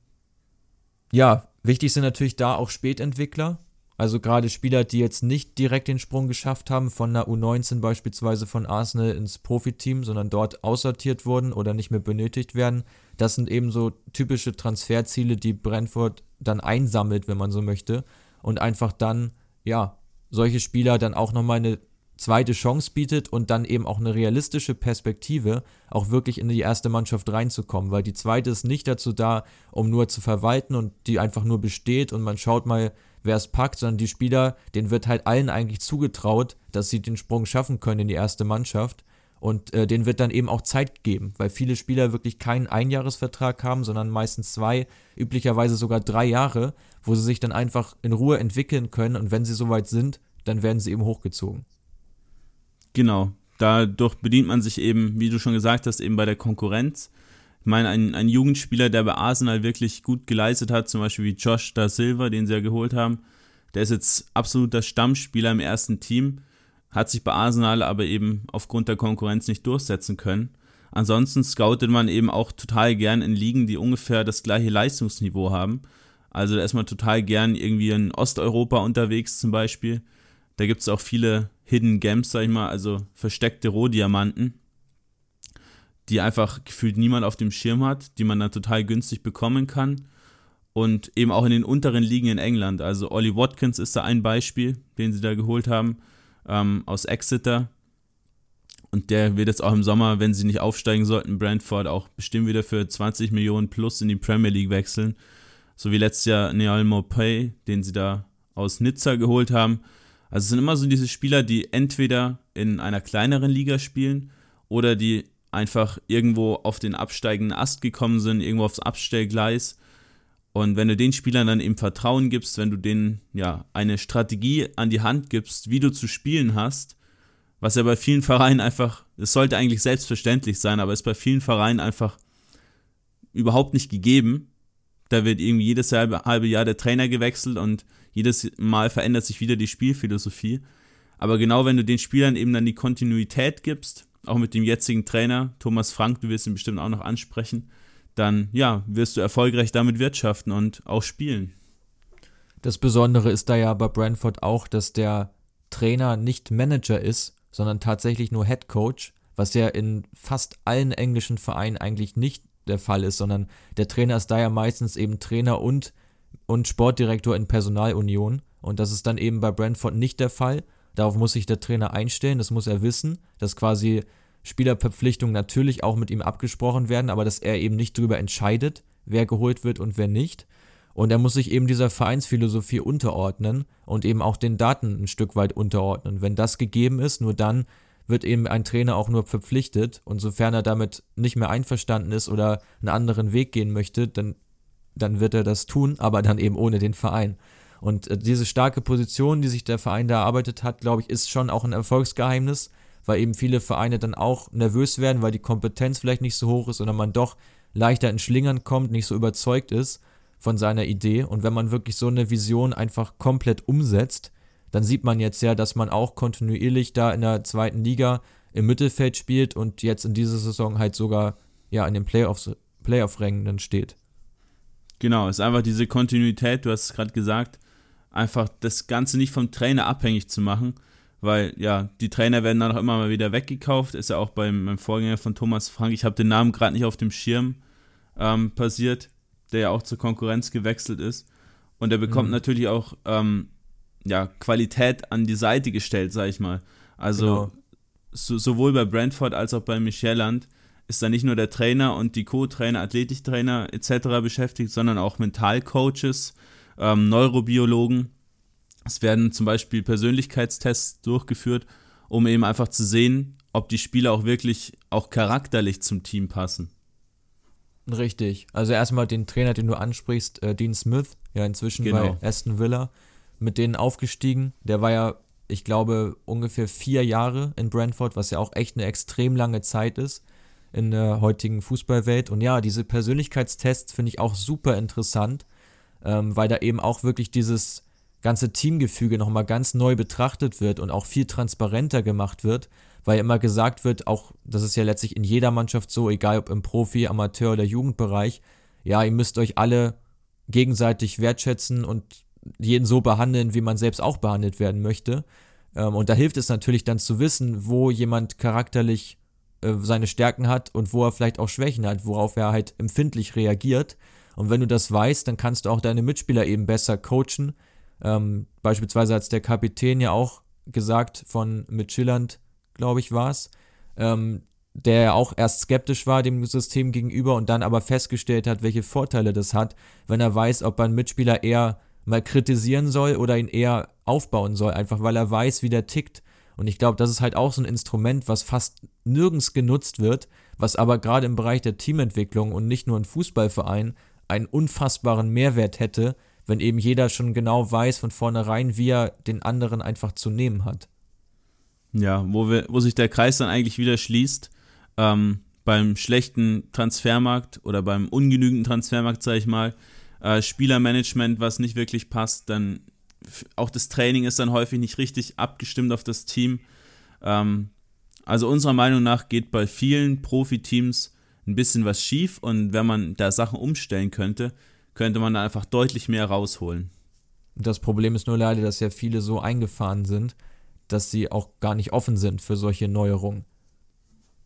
ja, wichtig sind natürlich da auch Spätentwickler. Also gerade Spieler, die jetzt nicht direkt den Sprung geschafft haben, von der U19 beispielsweise von Arsenal ins Profiteam, sondern dort aussortiert wurden oder nicht mehr benötigt werden. Das sind eben so typische Transferziele, die Brentford dann einsammelt, wenn man so möchte. Und einfach dann, ja, solche Spieler dann auch nochmal eine zweite Chance bietet und dann eben auch eine realistische Perspektive, auch wirklich in die erste Mannschaft reinzukommen, weil die zweite ist nicht dazu da, um nur zu verwalten und die einfach nur besteht und man schaut mal, wer es packt, sondern die Spieler, denen wird halt allen eigentlich zugetraut, dass sie den Sprung schaffen können in die erste Mannschaft und äh, denen wird dann eben auch Zeit geben, weil viele Spieler wirklich keinen Einjahresvertrag haben, sondern meistens zwei, üblicherweise sogar drei Jahre, wo sie sich dann einfach in Ruhe entwickeln können und wenn sie soweit sind, dann werden sie eben hochgezogen. Genau. Dadurch bedient man sich eben, wie du schon gesagt hast, eben bei der Konkurrenz. Ich meine, ein, ein Jugendspieler, der bei Arsenal wirklich gut geleistet hat, zum Beispiel wie Josh da Silva, den sie ja geholt haben, der ist jetzt absoluter Stammspieler im ersten Team, hat sich bei Arsenal aber eben aufgrund der Konkurrenz nicht durchsetzen können. Ansonsten scoutet man eben auch total gern in Ligen, die ungefähr das gleiche Leistungsniveau haben. Also man total gern irgendwie in Osteuropa unterwegs zum Beispiel. Da gibt es auch viele Hidden Gems, sag ich mal, also versteckte Rohdiamanten, die einfach gefühlt niemand auf dem Schirm hat, die man dann total günstig bekommen kann. Und eben auch in den unteren Ligen in England. Also Ollie Watkins ist da ein Beispiel, den sie da geholt haben, ähm, aus Exeter. Und der wird jetzt auch im Sommer, wenn sie nicht aufsteigen sollten, Brentford auch bestimmt wieder für 20 Millionen plus in die Premier League wechseln. So wie letztes Jahr Neal Mopay, den sie da aus Nizza geholt haben. Also es sind immer so diese Spieler, die entweder in einer kleineren Liga spielen oder die einfach irgendwo auf den absteigenden Ast gekommen sind, irgendwo aufs Abstellgleis. Und wenn du den Spielern dann eben Vertrauen gibst, wenn du denen ja eine Strategie an die Hand gibst, wie du zu spielen hast, was ja bei vielen Vereinen einfach, es sollte eigentlich selbstverständlich sein, aber ist bei vielen Vereinen einfach überhaupt nicht gegeben. Da wird irgendwie jedes halbe, halbe Jahr der Trainer gewechselt und jedes Mal verändert sich wieder die Spielphilosophie. Aber genau wenn du den Spielern eben dann die Kontinuität gibst, auch mit dem jetzigen Trainer, Thomas Frank, du wirst ihn bestimmt auch noch ansprechen, dann ja, wirst du erfolgreich damit wirtschaften und auch spielen. Das Besondere ist da ja bei Brentford auch, dass der Trainer nicht Manager ist, sondern tatsächlich nur Head Coach, was ja in fast allen englischen Vereinen eigentlich nicht der Fall ist, sondern der Trainer ist da ja meistens eben Trainer und und Sportdirektor in Personalunion. Und das ist dann eben bei Brentford nicht der Fall. Darauf muss sich der Trainer einstellen, das muss er wissen, dass quasi Spielerverpflichtungen natürlich auch mit ihm abgesprochen werden, aber dass er eben nicht darüber entscheidet, wer geholt wird und wer nicht. Und er muss sich eben dieser Vereinsphilosophie unterordnen und eben auch den Daten ein Stück weit unterordnen. Wenn das gegeben ist, nur dann wird eben ein Trainer auch nur verpflichtet und sofern er damit nicht mehr einverstanden ist oder einen anderen Weg gehen möchte, dann dann wird er das tun, aber dann eben ohne den Verein. Und äh, diese starke Position, die sich der Verein da erarbeitet hat, glaube ich, ist schon auch ein Erfolgsgeheimnis, weil eben viele Vereine dann auch nervös werden, weil die Kompetenz vielleicht nicht so hoch ist oder man doch leichter in Schlingern kommt, nicht so überzeugt ist von seiner Idee. Und wenn man wirklich so eine Vision einfach komplett umsetzt, dann sieht man jetzt ja, dass man auch kontinuierlich da in der zweiten Liga im Mittelfeld spielt und jetzt in dieser Saison halt sogar ja in den Playoffs, Playoff-Rängen dann steht. Genau, es ist einfach diese Kontinuität, du hast es gerade gesagt, einfach das Ganze nicht vom Trainer abhängig zu machen, weil ja, die Trainer werden dann auch immer mal wieder weggekauft, ist ja auch beim, beim Vorgänger von Thomas Frank, ich habe den Namen gerade nicht auf dem Schirm ähm, passiert, der ja auch zur Konkurrenz gewechselt ist und er bekommt mhm. natürlich auch ähm, ja, Qualität an die Seite gestellt, sag ich mal. Also genau. so, sowohl bei Brentford als auch bei Micheland ist da nicht nur der Trainer und die Co-Trainer, Athletiktrainer etc. beschäftigt, sondern auch Mentalcoaches, ähm, Neurobiologen. Es werden zum Beispiel Persönlichkeitstests durchgeführt, um eben einfach zu sehen, ob die Spieler auch wirklich auch charakterlich zum Team passen. Richtig. Also erstmal den Trainer, den du ansprichst, äh, Dean Smith, ja inzwischen genau. bei Aston Villa, mit denen aufgestiegen. Der war ja, ich glaube, ungefähr vier Jahre in Brentford, was ja auch echt eine extrem lange Zeit ist in der heutigen Fußballwelt. Und ja, diese Persönlichkeitstests finde ich auch super interessant, ähm, weil da eben auch wirklich dieses ganze Teamgefüge nochmal ganz neu betrachtet wird und auch viel transparenter gemacht wird, weil immer gesagt wird, auch das ist ja letztlich in jeder Mannschaft so, egal ob im Profi, Amateur oder Jugendbereich, ja, ihr müsst euch alle gegenseitig wertschätzen und jeden so behandeln, wie man selbst auch behandelt werden möchte. Ähm, und da hilft es natürlich dann zu wissen, wo jemand charakterlich äh, seine Stärken hat und wo er vielleicht auch Schwächen hat, worauf er halt empfindlich reagiert. Und wenn du das weißt, dann kannst du auch deine Mitspieler eben besser coachen. Ähm, beispielsweise hat der Kapitän ja auch gesagt von Mitchilland, glaube ich, war es, ähm, der auch erst skeptisch war dem System gegenüber und dann aber festgestellt hat, welche Vorteile das hat, wenn er weiß, ob einen Mitspieler eher mal kritisieren soll oder ihn eher aufbauen soll, einfach weil er weiß, wie der tickt. Und ich glaube, das ist halt auch so ein Instrument, was fast nirgends genutzt wird, was aber gerade im Bereich der Teamentwicklung und nicht nur in Fußballvereinen einen unfassbaren Mehrwert hätte, wenn eben jeder schon genau weiß von vornherein, wie er den anderen einfach zu nehmen hat. Ja, wo, wir, wo sich der Kreis dann eigentlich wieder schließt, ähm, beim schlechten Transfermarkt oder beim ungenügenden Transfermarkt, sage ich mal, äh, Spielermanagement, was nicht wirklich passt, dann auch das Training ist dann häufig nicht richtig abgestimmt auf das Team. Ähm, also unserer Meinung nach geht bei vielen Profiteams ein bisschen was schief und wenn man da Sachen umstellen könnte, könnte man da einfach deutlich mehr rausholen. Das Problem ist nur leider, dass ja viele so eingefahren sind, dass sie auch gar nicht offen sind für solche Neuerungen.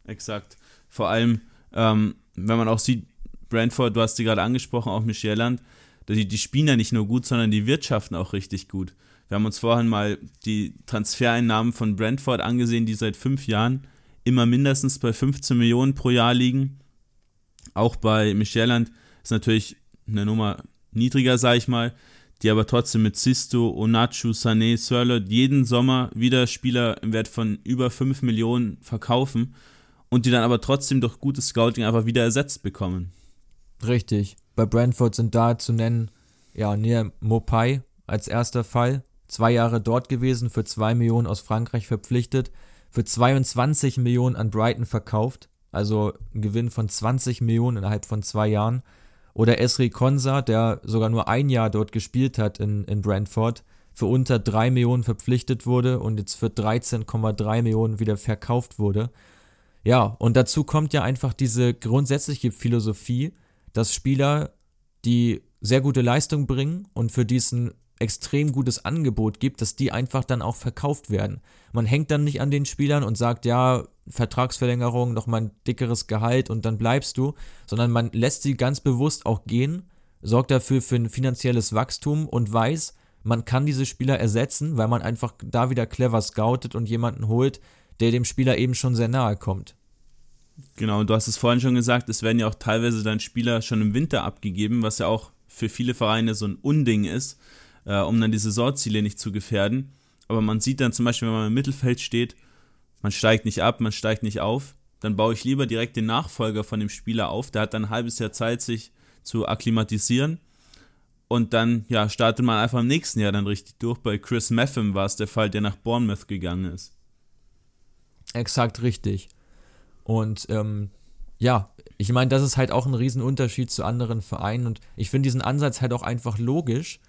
Exakt. Vor allem, ähm, wenn man auch sieht, Brentford, du hast sie gerade angesprochen, auch Michelland, die, die spielen ja nicht nur gut, sondern die wirtschaften auch richtig gut. Wir haben uns vorhin mal die Transfereinnahmen von Brentford angesehen, die seit fünf Jahren immer mindestens bei 15 Millionen pro Jahr liegen. Auch bei Michelland ist natürlich eine Nummer niedriger, sage ich mal, die aber trotzdem mit Sisto, Onachu, Sané, Sörlot jeden Sommer wieder Spieler im Wert von über 5 Millionen verkaufen und die dann aber trotzdem durch gutes Scouting einfach wieder ersetzt bekommen. Richtig. Bei Brentford sind da zu nennen, ja, Nia Mopai als erster Fall. Zwei Jahre dort gewesen, für 2 Millionen aus Frankreich verpflichtet, für 22 Millionen an Brighton verkauft. Also ein Gewinn von 20 Millionen innerhalb von zwei Jahren. Oder Esri Konsa, der sogar nur ein Jahr dort gespielt hat in, in Brentford, für unter 3 Millionen verpflichtet wurde und jetzt für 13,3 Millionen wieder verkauft wurde. Ja, und dazu kommt ja einfach diese grundsätzliche Philosophie, dass Spieler, die sehr gute Leistung bringen und für diesen extrem gutes Angebot gibt, dass die einfach dann auch verkauft werden. Man hängt dann nicht an den Spielern und sagt, ja, Vertragsverlängerung, nochmal ein dickeres Gehalt und dann bleibst du, sondern man lässt sie ganz bewusst auch gehen, sorgt dafür für ein finanzielles Wachstum und weiß, man kann diese Spieler ersetzen, weil man einfach da wieder clever scoutet und jemanden holt, der dem Spieler eben schon sehr nahe kommt. Genau, und du hast es vorhin schon gesagt, es werden ja auch teilweise dann Spieler schon im Winter abgegeben, was ja auch für viele Vereine so ein Unding ist, äh, um dann die Saisonziele nicht zu gefährden. Aber man sieht dann zum Beispiel, wenn man im Mittelfeld steht, man steigt nicht ab, man steigt nicht auf, dann baue ich lieber direkt den Nachfolger von dem Spieler auf. Der hat dann ein halbes Jahr Zeit, sich zu akklimatisieren. Und dann, ja, startet man einfach im nächsten Jahr dann richtig durch. Bei Chris Meffem war es der Fall, der nach Bournemouth gegangen ist. Exakt richtig. Und ähm, ja, ich meine, das ist halt auch ein Riesenunterschied zu anderen Vereinen und ich finde diesen Ansatz halt auch einfach logisch.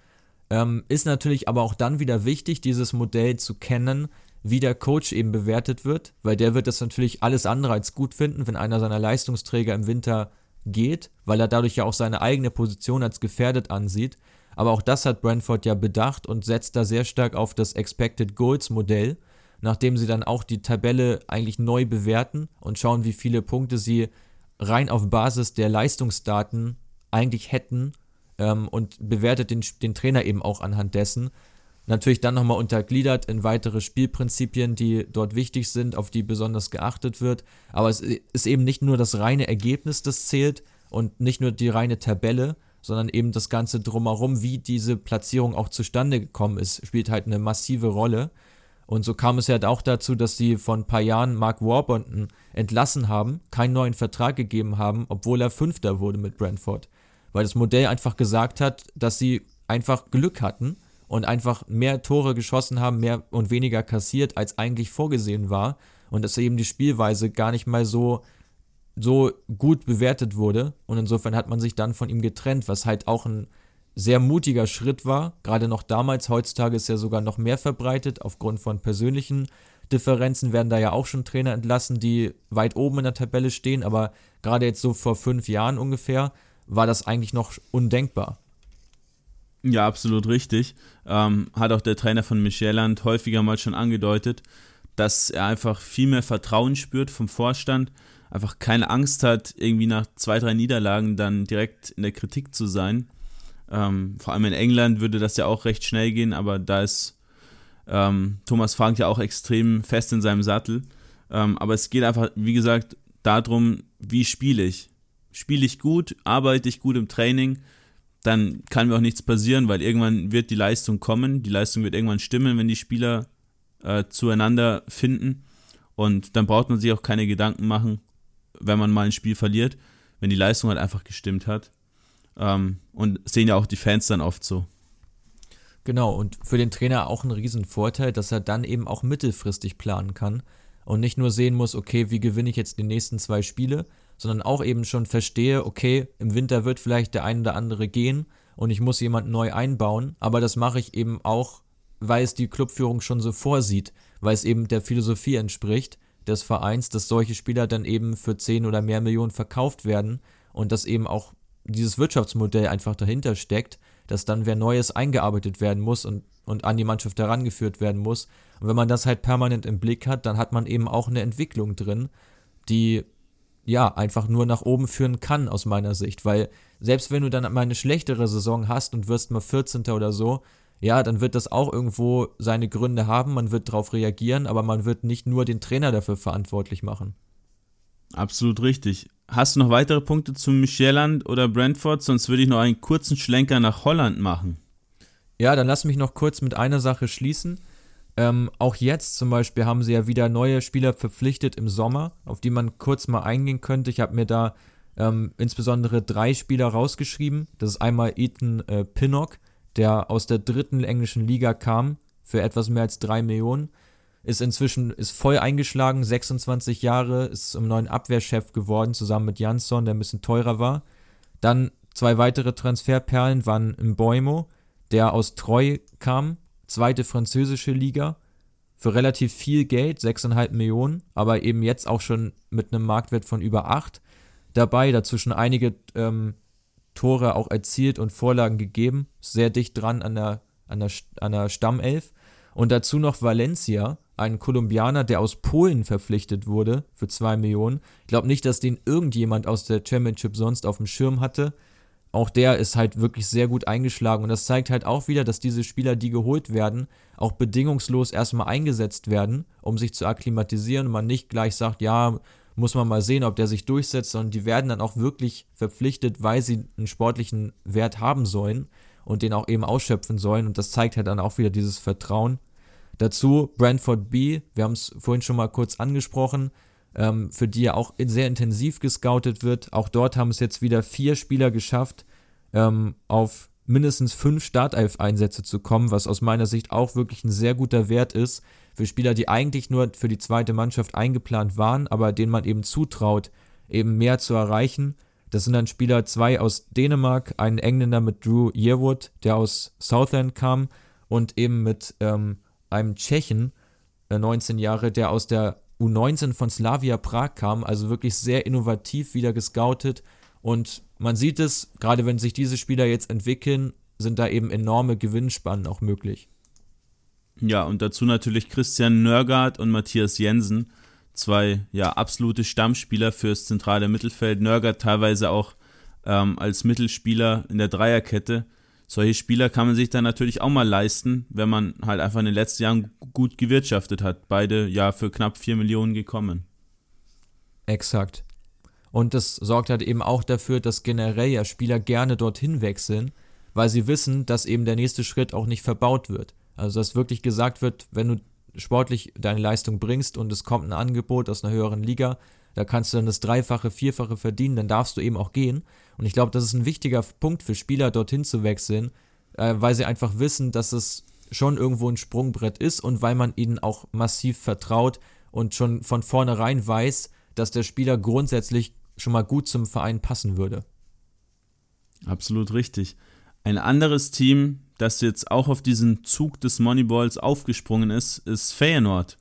Ähm, ist natürlich aber auch dann wieder wichtig, dieses Modell zu kennen, wie der Coach eben bewertet wird, weil der wird das natürlich alles andere als gut finden, wenn einer seiner Leistungsträger im Winter geht, weil er dadurch ja auch seine eigene Position als gefährdet ansieht. Aber auch das hat Brentford ja bedacht und setzt da sehr stark auf das Expected Goals Modell nachdem sie dann auch die Tabelle eigentlich neu bewerten und schauen, wie viele Punkte sie rein auf Basis der Leistungsdaten eigentlich hätten ähm, und bewertet den, den Trainer eben auch anhand dessen. Natürlich dann nochmal untergliedert in weitere Spielprinzipien, die dort wichtig sind, auf die besonders geachtet wird. Aber es ist eben nicht nur das reine Ergebnis, das zählt und nicht nur die reine Tabelle, sondern eben das Ganze drumherum, wie diese Platzierung auch zustande gekommen ist, spielt halt eine massive Rolle. Und so kam es ja halt auch dazu, dass sie vor ein paar Jahren Mark Warburton entlassen haben, keinen neuen Vertrag gegeben haben, obwohl er Fünfter wurde mit Brentford. Weil das Modell einfach gesagt hat, dass sie einfach Glück hatten und einfach mehr Tore geschossen haben, mehr und weniger kassiert, als eigentlich vorgesehen war. Und dass eben die Spielweise gar nicht mal so, so gut bewertet wurde. Und insofern hat man sich dann von ihm getrennt, was halt auch ein sehr mutiger Schritt war, gerade noch damals. Heutzutage ist er sogar noch mehr verbreitet. Aufgrund von persönlichen Differenzen werden da ja auch schon Trainer entlassen, die weit oben in der Tabelle stehen. Aber gerade jetzt so vor fünf Jahren ungefähr war das eigentlich noch undenkbar. Ja, absolut richtig. Ähm, hat auch der Trainer von Michelland häufiger mal schon angedeutet, dass er einfach viel mehr Vertrauen spürt vom Vorstand, einfach keine Angst hat, irgendwie nach zwei, drei Niederlagen dann direkt in der Kritik zu sein ähm, vor allem in England würde das ja auch recht schnell gehen, aber da ist ähm, Thomas Frank ja auch extrem fest in seinem Sattel. Ähm, aber es geht einfach, wie gesagt, darum, wie spiele ich. Spiele ich gut, arbeite ich gut im Training, dann kann mir auch nichts passieren, weil irgendwann wird die Leistung kommen, die Leistung wird irgendwann stimmen, wenn die Spieler äh, zueinander finden. Und dann braucht man sich auch keine Gedanken machen, wenn man mal ein Spiel verliert, wenn die Leistung halt einfach gestimmt hat. Ähm, und sehen ja auch die Fans dann oft so. Genau, und für den Trainer auch ein Riesenvorteil, dass er dann eben auch mittelfristig planen kann und nicht nur sehen muss, okay, wie gewinne ich jetzt die nächsten zwei Spiele, sondern auch eben schon verstehe, okay, im Winter wird vielleicht der ein oder andere gehen und ich muss jemanden neu einbauen, aber das mache ich eben auch, weil es die Clubführung schon so vorsieht, weil es eben der Philosophie entspricht des Vereins, dass solche Spieler dann eben für 10 oder mehr Millionen verkauft werden und das eben auch dieses Wirtschaftsmodell einfach dahinter steckt, dass dann wer Neues eingearbeitet werden muss und, und an die Mannschaft herangeführt werden muss. Und wenn man das halt permanent im Blick hat, dann hat man eben auch eine Entwicklung drin, die ja einfach nur nach oben führen kann aus meiner Sicht, weil selbst wenn du dann mal eine schlechtere Saison hast und wirst mal 14. oder so, ja, dann wird das auch irgendwo seine Gründe haben, man wird darauf reagieren, aber man wird nicht nur den Trainer dafür verantwortlich machen. Absolut richtig. Hast du noch weitere Punkte zu Michelland oder Brentford? Sonst würde ich noch einen kurzen Schlenker nach Holland machen. Ja, dann lass mich noch kurz mit einer Sache schließen. Ähm, auch jetzt zum Beispiel haben sie ja wieder neue Spieler verpflichtet im Sommer, auf die man kurz mal eingehen könnte. Ich habe mir da ähm, insbesondere drei Spieler rausgeschrieben. Das ist einmal Ethan äh, Pinnock, der aus der dritten englischen Liga kam für etwas mehr als drei Millionen ist inzwischen ist voll eingeschlagen, 26 Jahre, ist zum neuen Abwehrchef geworden, zusammen mit Jansson, der ein bisschen teurer war. Dann zwei weitere Transferperlen waren im Boimo, der aus Treu kam, zweite französische Liga, für relativ viel Geld, 6,5 Millionen, aber eben jetzt auch schon mit einem Marktwert von über 8 dabei, dazu schon einige ähm, Tore auch erzielt und Vorlagen gegeben, sehr dicht dran an der, an der, an der Stammelf. Und dazu noch Valencia, ein Kolumbianer, der aus Polen verpflichtet wurde für 2 Millionen. Ich glaube nicht, dass den irgendjemand aus der Championship sonst auf dem Schirm hatte. Auch der ist halt wirklich sehr gut eingeschlagen. Und das zeigt halt auch wieder, dass diese Spieler, die geholt werden, auch bedingungslos erstmal eingesetzt werden, um sich zu akklimatisieren. Und man nicht gleich sagt, ja, muss man mal sehen, ob der sich durchsetzt, sondern die werden dann auch wirklich verpflichtet, weil sie einen sportlichen Wert haben sollen und den auch eben ausschöpfen sollen. Und das zeigt halt dann auch wieder dieses Vertrauen. Dazu Brentford B, wir haben es vorhin schon mal kurz angesprochen, ähm, für die ja auch sehr intensiv gescoutet wird. Auch dort haben es jetzt wieder vier Spieler geschafft, ähm, auf mindestens fünf Startelf-Einsätze zu kommen, was aus meiner Sicht auch wirklich ein sehr guter Wert ist für Spieler, die eigentlich nur für die zweite Mannschaft eingeplant waren, aber denen man eben zutraut, eben mehr zu erreichen. Das sind dann Spieler zwei aus Dänemark, ein Engländer mit Drew Yearwood, der aus Southend kam, und eben mit ähm, einem Tschechen, äh, 19 Jahre, der aus der U19 von Slavia Prag kam, also wirklich sehr innovativ wieder gescoutet. Und man sieht es, gerade wenn sich diese Spieler jetzt entwickeln, sind da eben enorme Gewinnspannen auch möglich. Ja, und dazu natürlich Christian Nörgard und Matthias Jensen, zwei ja absolute Stammspieler fürs zentrale Mittelfeld. Nörgard teilweise auch ähm, als Mittelspieler in der Dreierkette solche Spieler kann man sich dann natürlich auch mal leisten, wenn man halt einfach in den letzten Jahren gut gewirtschaftet hat. Beide ja für knapp 4 Millionen gekommen. Exakt. Und das sorgt halt eben auch dafür, dass generell ja Spieler gerne dorthin wechseln, weil sie wissen, dass eben der nächste Schritt auch nicht verbaut wird. Also dass wirklich gesagt wird, wenn du sportlich deine Leistung bringst und es kommt ein Angebot aus einer höheren Liga, da kannst du dann das Dreifache, Vierfache verdienen, dann darfst du eben auch gehen. Und ich glaube, das ist ein wichtiger Punkt für Spieler, dorthin zu wechseln, äh, weil sie einfach wissen, dass es schon irgendwo ein Sprungbrett ist und weil man ihnen auch massiv vertraut und schon von vornherein weiß, dass der Spieler grundsätzlich schon mal gut zum Verein passen würde. Absolut richtig. Ein anderes Team, das jetzt auch auf diesen Zug des Moneyballs aufgesprungen ist, ist Feyenoord.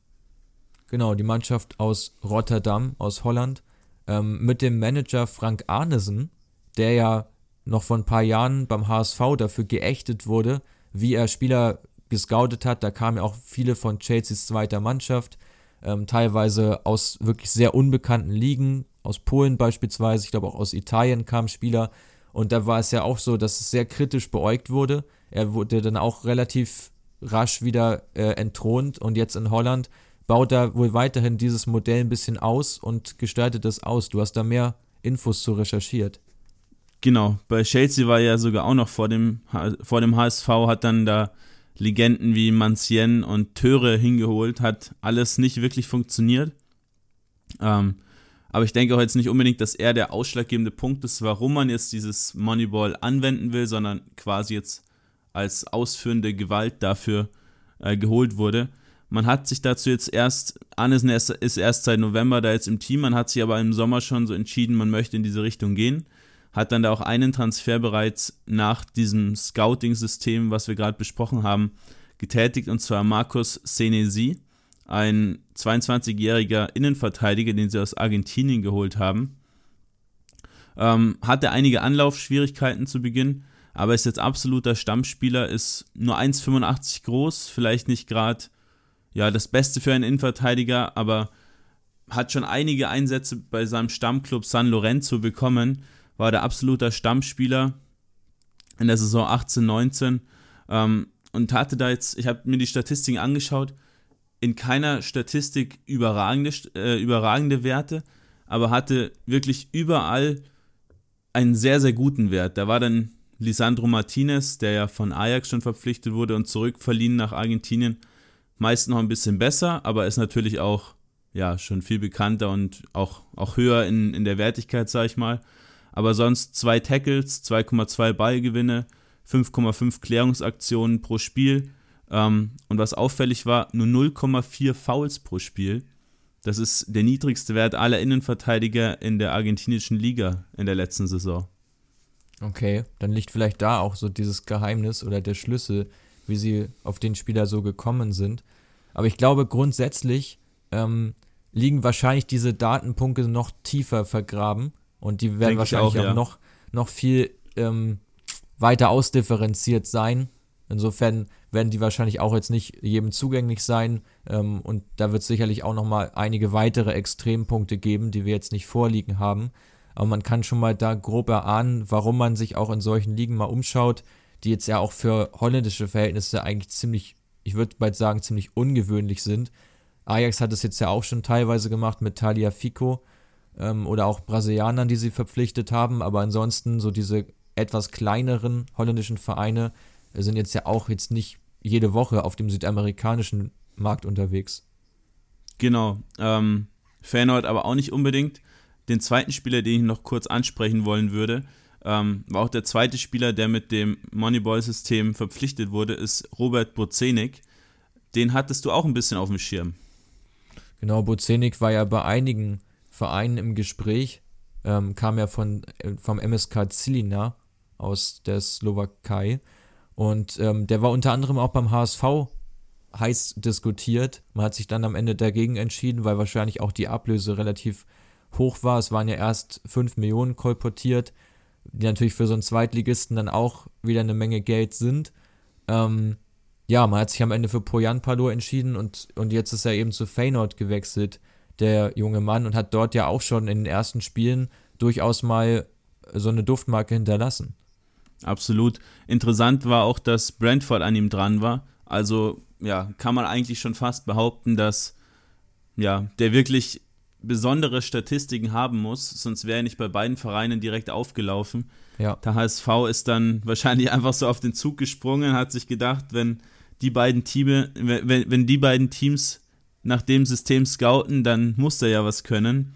Genau, die Mannschaft aus Rotterdam, aus Holland, ähm, mit dem Manager Frank Arnesen, der ja noch vor ein paar Jahren beim HSV dafür geächtet wurde, wie er Spieler gescoutet hat. Da kamen ja auch viele von Chelseas zweiter Mannschaft, ähm, teilweise aus wirklich sehr unbekannten Ligen, aus Polen beispielsweise, ich glaube auch aus Italien kamen Spieler. Und da war es ja auch so, dass es sehr kritisch beäugt wurde. Er wurde dann auch relativ rasch wieder äh, entthront und jetzt in Holland baut er wohl weiterhin dieses Modell ein bisschen aus und gestaltet es aus. Du hast da mehr Infos zu recherchiert. Genau, bei Chelsea war ja sogar auch noch vor dem, vor dem HSV, hat dann da Legenden wie Mancien und Töre hingeholt, hat alles nicht wirklich funktioniert. Ähm, aber ich denke auch jetzt nicht unbedingt, dass er der ausschlaggebende Punkt ist, warum man jetzt dieses Moneyball anwenden will, sondern quasi jetzt als ausführende Gewalt dafür äh, geholt wurde. Man hat sich dazu jetzt erst, Arnesen ist erst seit November da jetzt im Team, man hat sich aber im Sommer schon so entschieden, man möchte in diese Richtung gehen hat dann da auch einen Transfer bereits nach diesem Scouting-System, was wir gerade besprochen haben, getätigt, und zwar Marcos Senesi, ein 22-jähriger Innenverteidiger, den sie aus Argentinien geholt haben. Ähm, hatte einige Anlaufschwierigkeiten zu Beginn, aber ist jetzt absoluter Stammspieler, ist nur 1,85 groß, vielleicht nicht gerade ja, das Beste für einen Innenverteidiger, aber hat schon einige Einsätze bei seinem Stammclub San Lorenzo bekommen war der absoluter Stammspieler in der Saison 18, 19 ähm, und hatte da jetzt, ich habe mir die Statistiken angeschaut, in keiner Statistik überragende, äh, überragende Werte, aber hatte wirklich überall einen sehr, sehr guten Wert. Da war dann Lisandro Martinez, der ja von Ajax schon verpflichtet wurde und zurückverliehen nach Argentinien, meist noch ein bisschen besser, aber ist natürlich auch ja, schon viel bekannter und auch, auch höher in, in der Wertigkeit, sag ich mal aber sonst zwei Tackles, 2,2 Ballgewinne, 5,5 Klärungsaktionen pro Spiel. Ähm, und was auffällig war, nur 0,4 Fouls pro Spiel. Das ist der niedrigste Wert aller Innenverteidiger in der argentinischen Liga in der letzten Saison. Okay, dann liegt vielleicht da auch so dieses Geheimnis oder der Schlüssel, wie sie auf den Spieler so gekommen sind. Aber ich glaube, grundsätzlich ähm, liegen wahrscheinlich diese Datenpunkte noch tiefer vergraben und die werden Denk wahrscheinlich auch, auch ja. noch, noch viel ähm, weiter ausdifferenziert sein. Insofern werden die wahrscheinlich auch jetzt nicht jedem zugänglich sein. Ähm, und da wird es sicherlich auch nochmal einige weitere Extrempunkte geben, die wir jetzt nicht vorliegen haben. Aber man kann schon mal da grob erahnen, warum man sich auch in solchen Ligen mal umschaut, die jetzt ja auch für holländische Verhältnisse eigentlich ziemlich, ich würde bald sagen, ziemlich ungewöhnlich sind. Ajax hat es jetzt ja auch schon teilweise gemacht mit Talia Fico ähm, oder auch Brasilianern, die sie verpflichtet haben. Aber ansonsten so diese etwas kleineren holländischen Vereine sind jetzt ja auch jetzt nicht jede Woche auf dem südamerikanischen Markt unterwegs. Genau. Ähm, Feyenoord aber auch nicht unbedingt. Den zweiten Spieler, den ich noch kurz ansprechen wollen würde, ähm, war auch der zweite Spieler, der mit dem Moneyball-System verpflichtet wurde, ist Robert Bozenik. Den hattest du auch ein bisschen auf dem Schirm. Genau, Bozenik war ja bei einigen Vereinen im Gespräch. Ähm, kam ja von, äh, vom MSK Zilina aus der Slowakei. Und ähm, der war unter anderem auch beim HSV heiß diskutiert. Man hat sich dann am Ende dagegen entschieden, weil wahrscheinlich auch die Ablöse relativ hoch war. Es waren ja erst 5 Millionen kolportiert, die natürlich für so einen Zweitligisten dann auch wieder eine Menge Geld sind. Ähm, ja, man hat sich am Ende für Poyan Palo entschieden und, und jetzt ist er eben zu Feyenoord gewechselt der junge Mann, und hat dort ja auch schon in den ersten Spielen durchaus mal so eine Duftmarke hinterlassen. Absolut. Interessant war auch, dass Brentford an ihm dran war. Also, ja, kann man eigentlich schon fast behaupten, dass ja, der wirklich besondere Statistiken haben muss, sonst wäre er nicht bei beiden Vereinen direkt aufgelaufen. Ja. Der HSV ist dann wahrscheinlich einfach so auf den Zug gesprungen, hat sich gedacht, wenn die beiden Teams, wenn, wenn die beiden Teams nach dem System scouten, dann muss er ja was können.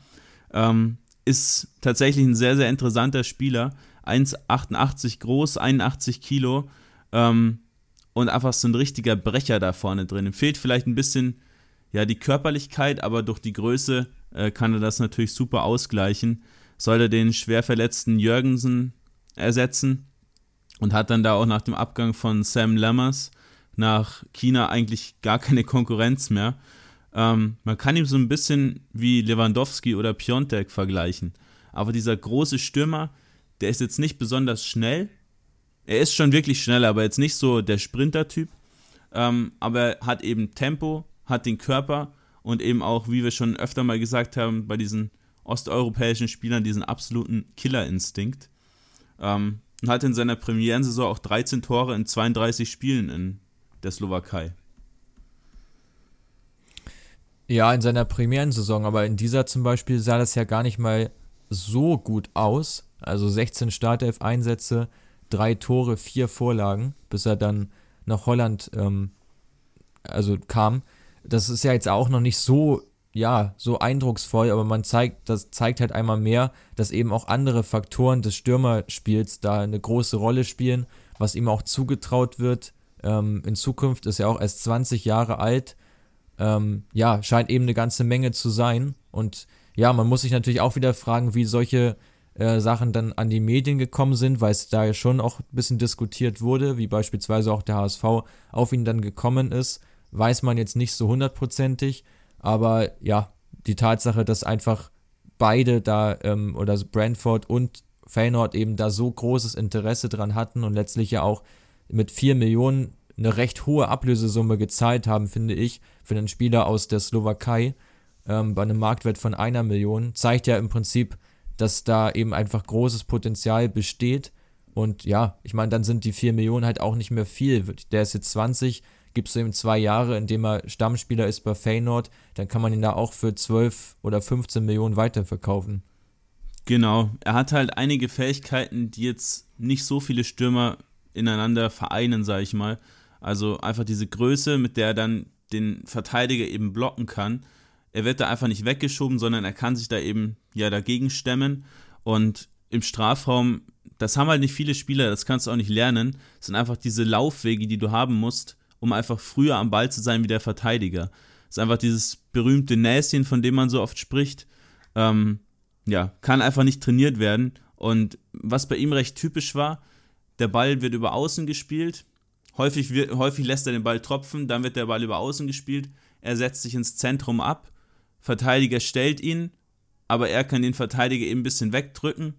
Ähm, ist tatsächlich ein sehr, sehr interessanter Spieler. 1,88 groß, 81 Kilo ähm, und einfach so ein richtiger Brecher da vorne drin. Ihm fehlt vielleicht ein bisschen ja, die Körperlichkeit, aber durch die Größe äh, kann er das natürlich super ausgleichen. Soll er den schwer verletzten Jürgensen ersetzen und hat dann da auch nach dem Abgang von Sam Lammers nach China eigentlich gar keine Konkurrenz mehr. Ähm, man kann ihm so ein bisschen wie Lewandowski oder Piontek vergleichen. Aber dieser große Stürmer, der ist jetzt nicht besonders schnell. Er ist schon wirklich schnell, aber jetzt nicht so der Sprinter-Typ. Ähm, aber er hat eben Tempo, hat den Körper und eben auch, wie wir schon öfter mal gesagt haben, bei diesen osteuropäischen Spielern diesen absoluten Killerinstinkt. Ähm, und hat in seiner Premierensaison auch 13 Tore in 32 Spielen in der Slowakei. Ja, in seiner Premierensaison, aber in dieser zum Beispiel sah das ja gar nicht mal so gut aus. Also 16 Startelf-Einsätze, drei Tore, vier Vorlagen, bis er dann nach Holland ähm, also kam. Das ist ja jetzt auch noch nicht so, ja, so eindrucksvoll, aber man zeigt, das zeigt halt einmal mehr, dass eben auch andere Faktoren des Stürmerspiels da eine große Rolle spielen, was ihm auch zugetraut wird. Ähm, in Zukunft ist er auch erst 20 Jahre alt ähm, ja, scheint eben eine ganze Menge zu sein. Und ja, man muss sich natürlich auch wieder fragen, wie solche äh, Sachen dann an die Medien gekommen sind, weil es da ja schon auch ein bisschen diskutiert wurde, wie beispielsweise auch der HSV auf ihn dann gekommen ist, weiß man jetzt nicht so hundertprozentig. Aber ja, die Tatsache, dass einfach beide da ähm, oder Brentford und Feyenoord eben da so großes Interesse dran hatten und letztlich ja auch mit 4 Millionen eine recht hohe Ablösesumme gezahlt haben, finde ich, für einen Spieler aus der Slowakei ähm, bei einem Marktwert von einer Million, zeigt ja im Prinzip, dass da eben einfach großes Potenzial besteht. Und ja, ich meine, dann sind die 4 Millionen halt auch nicht mehr viel. Der ist jetzt 20, gibst du ihm zwei Jahre, indem er Stammspieler ist bei Feyenoord, dann kann man ihn da auch für 12 oder 15 Millionen weiterverkaufen. Genau, er hat halt einige Fähigkeiten, die jetzt nicht so viele Stürmer ineinander vereinen, sage ich mal. Also einfach diese Größe, mit der er dann den Verteidiger eben blocken kann. Er wird da einfach nicht weggeschoben, sondern er kann sich da eben ja dagegen stemmen. Und im Strafraum, das haben halt nicht viele Spieler, das kannst du auch nicht lernen. Das sind einfach diese Laufwege, die du haben musst, um einfach früher am Ball zu sein wie der Verteidiger. Das ist einfach dieses berühmte Näschen, von dem man so oft spricht. Ähm, ja, kann einfach nicht trainiert werden. Und was bei ihm recht typisch war, der Ball wird über Außen gespielt, Häufig, wird, häufig lässt er den Ball tropfen, dann wird der Ball über außen gespielt. Er setzt sich ins Zentrum ab. Verteidiger stellt ihn, aber er kann den Verteidiger eben ein bisschen wegdrücken,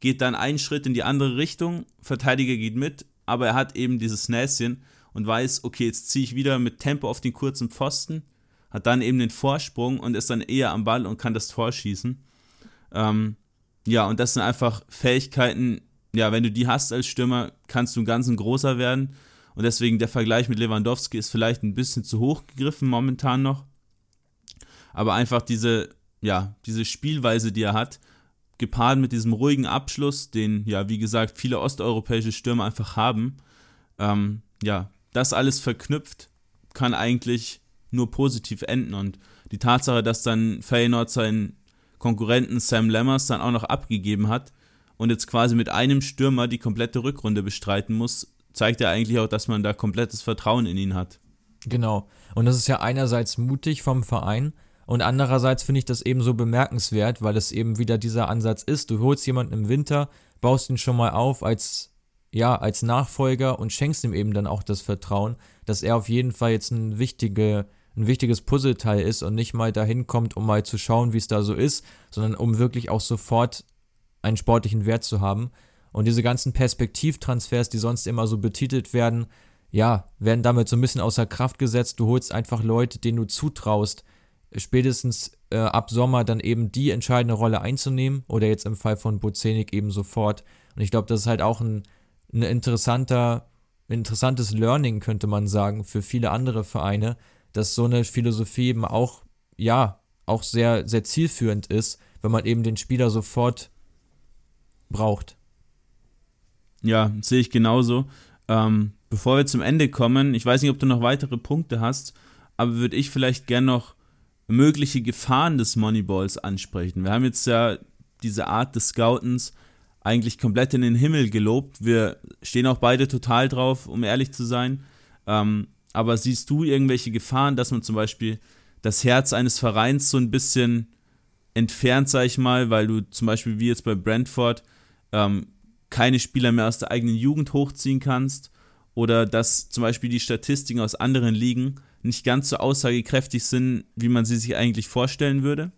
geht dann einen Schritt in die andere Richtung. Verteidiger geht mit, aber er hat eben dieses Näschen und weiß, okay, jetzt ziehe ich wieder mit Tempo auf den kurzen Pfosten, hat dann eben den Vorsprung und ist dann eher am Ball und kann das Tor schießen. Ähm, ja, und das sind einfach Fähigkeiten, ja, wenn du die hast als Stürmer, kannst du ganz ein großer werden. Und deswegen der Vergleich mit Lewandowski ist vielleicht ein bisschen zu hoch gegriffen momentan noch. Aber einfach diese, ja, diese Spielweise, die er hat, gepaart mit diesem ruhigen Abschluss, den, ja, wie gesagt, viele osteuropäische Stürmer einfach haben, ähm, ja, das alles verknüpft, kann eigentlich nur positiv enden. Und die Tatsache, dass dann Feyenoord seinen Konkurrenten Sam Lammers dann auch noch abgegeben hat und jetzt quasi mit einem Stürmer die komplette Rückrunde bestreiten muss, zeigt ja eigentlich auch, dass man da komplettes Vertrauen in ihn hat. Genau. Und das ist ja einerseits mutig vom Verein und andererseits finde ich das eben so bemerkenswert, weil es eben wieder dieser Ansatz ist. Du holst jemanden im Winter, baust ihn schon mal auf als ja, als Nachfolger und schenkst ihm eben dann auch das Vertrauen, dass er auf jeden Fall jetzt ein, wichtige, ein wichtiges Puzzleteil ist und nicht mal dahin kommt, um mal zu schauen, wie es da so ist, sondern um wirklich auch sofort einen sportlichen Wert zu haben. Und diese ganzen Perspektivtransfers, die sonst immer so betitelt werden, ja, werden damit so ein bisschen außer Kraft gesetzt. Du holst einfach Leute, denen du zutraust, spätestens äh, ab Sommer dann eben die entscheidende Rolle einzunehmen oder jetzt im Fall von Bozenik eben sofort. Und ich glaube, das ist halt auch ein, ein interessanter, interessantes Learning, könnte man sagen, für viele andere Vereine, dass so eine Philosophie eben auch, ja, auch sehr, sehr zielführend ist, wenn man eben den Spieler sofort braucht. Ja, sehe ich genauso. Ähm, bevor wir zum Ende kommen, ich weiß nicht, ob du noch weitere Punkte hast, aber würde ich vielleicht gerne noch mögliche Gefahren des Moneyballs ansprechen. Wir haben jetzt ja diese Art des Scoutens eigentlich komplett in den Himmel gelobt. Wir stehen auch beide total drauf, um ehrlich zu sein. Ähm, aber siehst du irgendwelche Gefahren, dass man zum Beispiel das Herz eines Vereins so ein bisschen entfernt, sag ich mal, weil du zum Beispiel wie jetzt bei Brentford ähm, keine Spieler mehr aus der eigenen Jugend hochziehen kannst oder dass zum Beispiel die Statistiken aus anderen Ligen nicht ganz so aussagekräftig sind, wie man sie sich eigentlich vorstellen würde?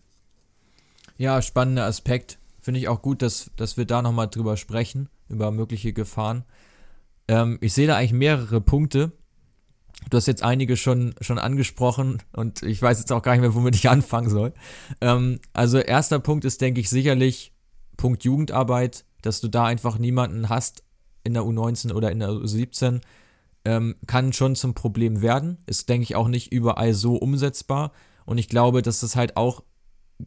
Ja, spannender Aspekt. Finde ich auch gut, dass, dass wir da nochmal drüber sprechen, über mögliche Gefahren. Ähm, ich sehe da eigentlich mehrere Punkte. Du hast jetzt einige schon, schon angesprochen und ich weiß jetzt auch gar nicht mehr, womit ich anfangen soll. Ähm, also erster Punkt ist, denke ich, sicherlich Punkt Jugendarbeit, dass du da einfach niemanden hast in der U19 oder in der U17, ähm, kann schon zum Problem werden. Ist, denke ich, auch nicht überall so umsetzbar. Und ich glaube, dass das halt auch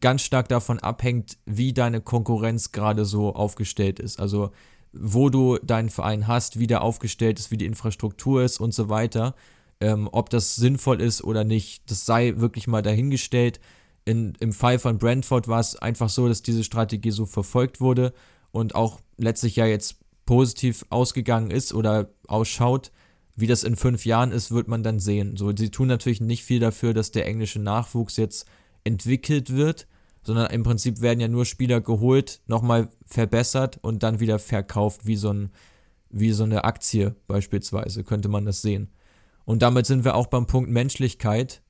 ganz stark davon abhängt, wie deine Konkurrenz gerade so aufgestellt ist. Also wo du deinen Verein hast, wie der aufgestellt ist, wie die Infrastruktur ist und so weiter. Ähm, ob das sinnvoll ist oder nicht, das sei wirklich mal dahingestellt. In, Im Fall von Brentford war es einfach so, dass diese Strategie so verfolgt wurde und auch letztlich ja jetzt positiv ausgegangen ist oder ausschaut. Wie das in fünf Jahren ist, wird man dann sehen. So, sie tun natürlich nicht viel dafür, dass der englische Nachwuchs jetzt entwickelt wird, sondern im Prinzip werden ja nur Spieler geholt, nochmal verbessert und dann wieder verkauft, wie so, ein, wie so eine Aktie beispielsweise, könnte man das sehen. Und damit sind wir auch beim Punkt Menschlichkeit.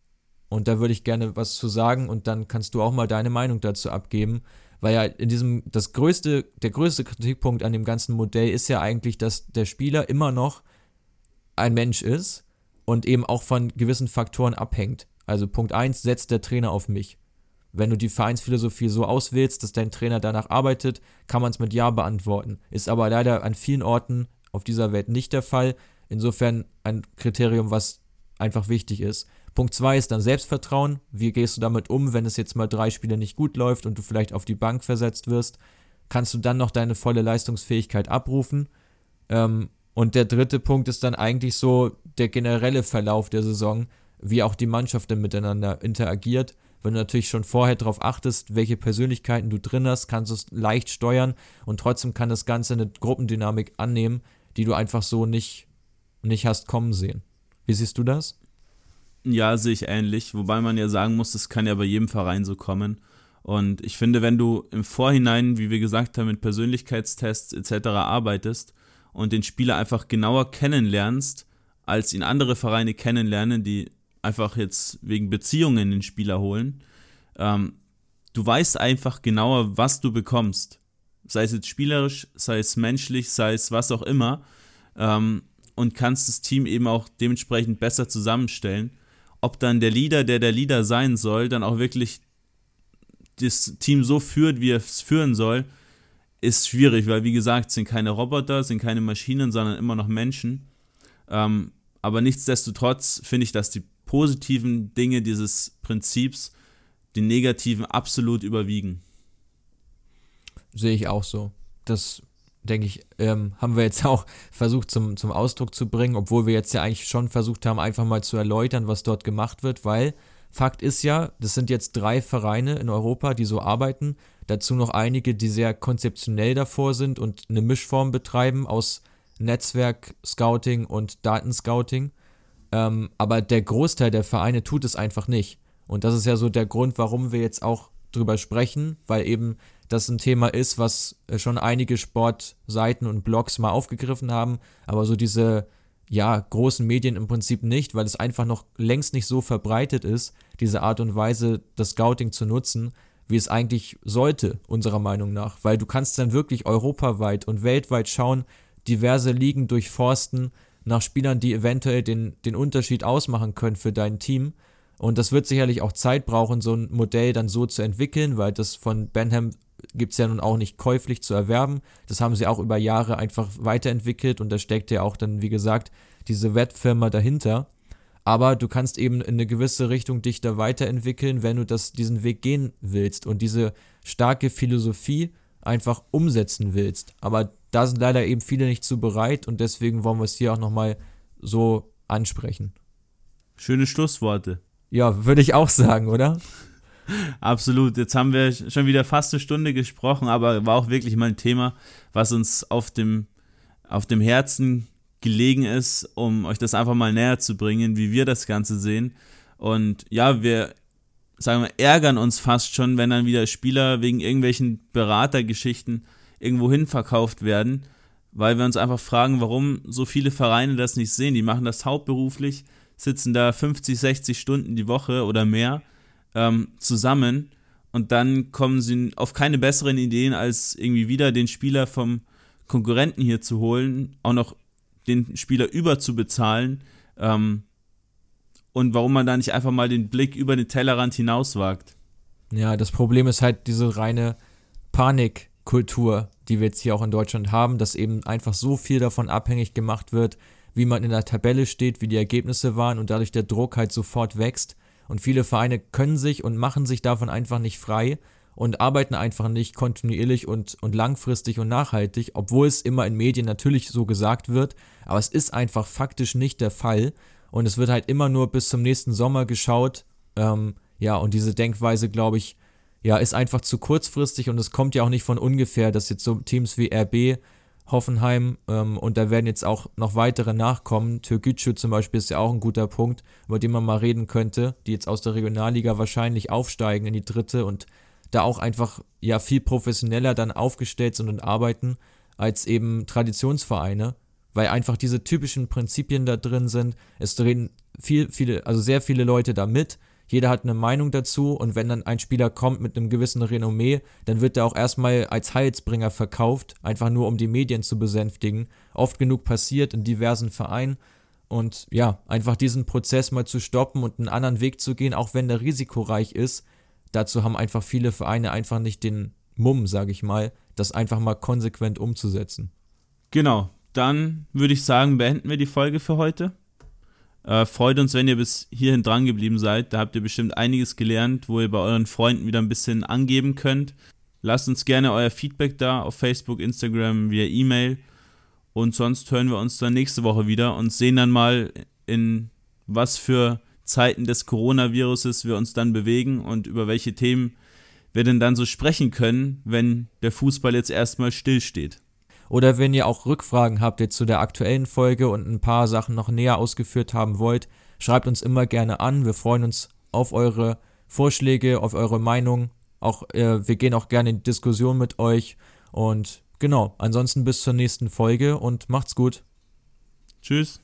Und da würde ich gerne was zu sagen und dann kannst du auch mal deine Meinung dazu abgeben. Weil ja in diesem, das größte, der größte Kritikpunkt an dem ganzen Modell ist ja eigentlich, dass der Spieler immer noch ein Mensch ist und eben auch von gewissen Faktoren abhängt. Also Punkt 1, setzt der Trainer auf mich. Wenn du die Vereinsphilosophie so auswählst, dass dein Trainer danach arbeitet, kann man es mit Ja beantworten. Ist aber leider an vielen Orten auf dieser Welt nicht der Fall. Insofern ein Kriterium, was einfach wichtig ist. Punkt 2 ist dann Selbstvertrauen. Wie gehst du damit um, wenn es jetzt mal drei Spiele nicht gut läuft und du vielleicht auf die Bank versetzt wirst? Kannst du dann noch deine volle Leistungsfähigkeit abrufen? Ähm, und der dritte Punkt ist dann eigentlich so der generelle Verlauf der Saison, wie auch die Mannschaft dann miteinander interagiert. Wenn du natürlich schon vorher darauf achtest, welche Persönlichkeiten du drin hast, kannst du es leicht steuern und trotzdem kann das Ganze eine Gruppendynamik annehmen, die du einfach so nicht, nicht hast kommen sehen. Wie siehst du das? Ja, sehe ich ähnlich, wobei man ja sagen muss, das kann ja bei jedem Verein so kommen. Und ich finde, wenn du im Vorhinein, wie wir gesagt haben, mit Persönlichkeitstests etc. arbeitest, und den Spieler einfach genauer kennenlernst, als ihn andere Vereine kennenlernen, die einfach jetzt wegen Beziehungen den Spieler holen. Ähm, du weißt einfach genauer, was du bekommst. Sei es jetzt spielerisch, sei es menschlich, sei es was auch immer. Ähm, und kannst das Team eben auch dementsprechend besser zusammenstellen. Ob dann der Leader, der der Leader sein soll, dann auch wirklich das Team so führt, wie er es führen soll, ist schwierig, weil wie gesagt, sind keine Roboter, sind keine Maschinen, sondern immer noch Menschen. Ähm, aber nichtsdestotrotz finde ich, dass die positiven Dinge dieses Prinzips die negativen absolut überwiegen. Sehe ich auch so. Das, denke ich, ähm, haben wir jetzt auch versucht zum, zum Ausdruck zu bringen, obwohl wir jetzt ja eigentlich schon versucht haben, einfach mal zu erläutern, was dort gemacht wird, weil Fakt ist ja, das sind jetzt drei Vereine in Europa, die so arbeiten. Dazu noch einige, die sehr konzeptionell davor sind und eine Mischform betreiben aus Netzwerk, Scouting und Datenscouting. Ähm, aber der Großteil der Vereine tut es einfach nicht. Und das ist ja so der Grund, warum wir jetzt auch drüber sprechen, weil eben das ein Thema ist, was schon einige Sportseiten und Blogs mal aufgegriffen haben. Aber so diese ja, großen Medien im Prinzip nicht, weil es einfach noch längst nicht so verbreitet ist, diese Art und Weise, das Scouting zu nutzen, wie es eigentlich sollte, unserer Meinung nach. Weil du kannst dann wirklich europaweit und weltweit schauen, diverse Ligen durchforsten nach Spielern, die eventuell den, den Unterschied ausmachen können für dein Team. Und das wird sicherlich auch Zeit brauchen, so ein Modell dann so zu entwickeln, weil das von Benham gibt es ja nun auch nicht käuflich zu erwerben. Das haben sie auch über Jahre einfach weiterentwickelt und da steckt ja auch dann, wie gesagt, diese Wettfirma dahinter. Aber du kannst eben in eine gewisse Richtung dich da weiterentwickeln, wenn du das, diesen Weg gehen willst. Und diese starke Philosophie einfach umsetzen willst. Aber da sind leider eben viele nicht zu bereit und deswegen wollen wir es hier auch nochmal so ansprechen. Schöne Schlussworte. Ja, würde ich auch sagen, oder? Absolut. Jetzt haben wir schon wieder fast eine Stunde gesprochen, aber war auch wirklich mal ein Thema, was uns auf dem, auf dem Herzen gelegen ist, um euch das einfach mal näher zu bringen, wie wir das Ganze sehen. Und ja, wir sagen wir, ärgern uns fast schon, wenn dann wieder Spieler wegen irgendwelchen Beratergeschichten irgendwo hin verkauft werden, weil wir uns einfach fragen, warum so viele Vereine das nicht sehen. Die machen das hauptberuflich, sitzen da 50, 60 Stunden die Woche oder mehr ähm, zusammen und dann kommen sie auf keine besseren Ideen, als irgendwie wieder den Spieler vom Konkurrenten hier zu holen, auch noch den Spieler überzubezahlen. Ähm, und warum man da nicht einfach mal den Blick über den Tellerrand hinauswagt. Ja, das Problem ist halt diese reine Panikkultur, die wir jetzt hier auch in Deutschland haben, dass eben einfach so viel davon abhängig gemacht wird, wie man in der Tabelle steht, wie die Ergebnisse waren und dadurch der Druck halt sofort wächst. Und viele Vereine können sich und machen sich davon einfach nicht frei und arbeiten einfach nicht kontinuierlich und, und langfristig und nachhaltig, obwohl es immer in Medien natürlich so gesagt wird, aber es ist einfach faktisch nicht der Fall und es wird halt immer nur bis zum nächsten Sommer geschaut. Ähm, ja, und diese Denkweise, glaube ich, ja, ist einfach zu kurzfristig und es kommt ja auch nicht von ungefähr, dass jetzt so Teams wie RB, Hoffenheim ähm, und da werden jetzt auch noch weitere nachkommen. Türkgücü zum Beispiel ist ja auch ein guter Punkt, über den man mal reden könnte, die jetzt aus der Regionalliga wahrscheinlich aufsteigen in die dritte und da auch einfach ja viel professioneller dann aufgestellt sind und arbeiten als eben Traditionsvereine weil einfach diese typischen Prinzipien da drin sind. Es drehen viel, viele, also sehr viele Leute da mit. Jeder hat eine Meinung dazu und wenn dann ein Spieler kommt mit einem gewissen Renommee, dann wird er auch erstmal als Heilsbringer verkauft, einfach nur um die Medien zu besänftigen. Oft genug passiert in diversen Vereinen. Und ja, einfach diesen Prozess mal zu stoppen und einen anderen Weg zu gehen, auch wenn der risikoreich ist, dazu haben einfach viele Vereine einfach nicht den Mumm, sage ich mal, das einfach mal konsequent umzusetzen. Genau, dann würde ich sagen, beenden wir die Folge für heute. Äh, freut uns, wenn ihr bis hierhin dran geblieben seid. Da habt ihr bestimmt einiges gelernt, wo ihr bei euren Freunden wieder ein bisschen angeben könnt. Lasst uns gerne euer Feedback da auf Facebook, Instagram, via E-Mail. Und sonst hören wir uns dann nächste Woche wieder und sehen dann mal, in was für Zeiten des Coronaviruses wir uns dann bewegen und über welche Themen wir denn dann so sprechen können, wenn der Fußball jetzt erstmal stillsteht. Oder wenn ihr auch Rückfragen habt jetzt zu der aktuellen Folge und ein paar Sachen noch näher ausgeführt haben wollt, schreibt uns immer gerne an. Wir freuen uns auf eure Vorschläge, auf eure Meinung. Auch äh, wir gehen auch gerne in Diskussion mit euch. Und genau, ansonsten bis zur nächsten Folge und macht's gut. Tschüss.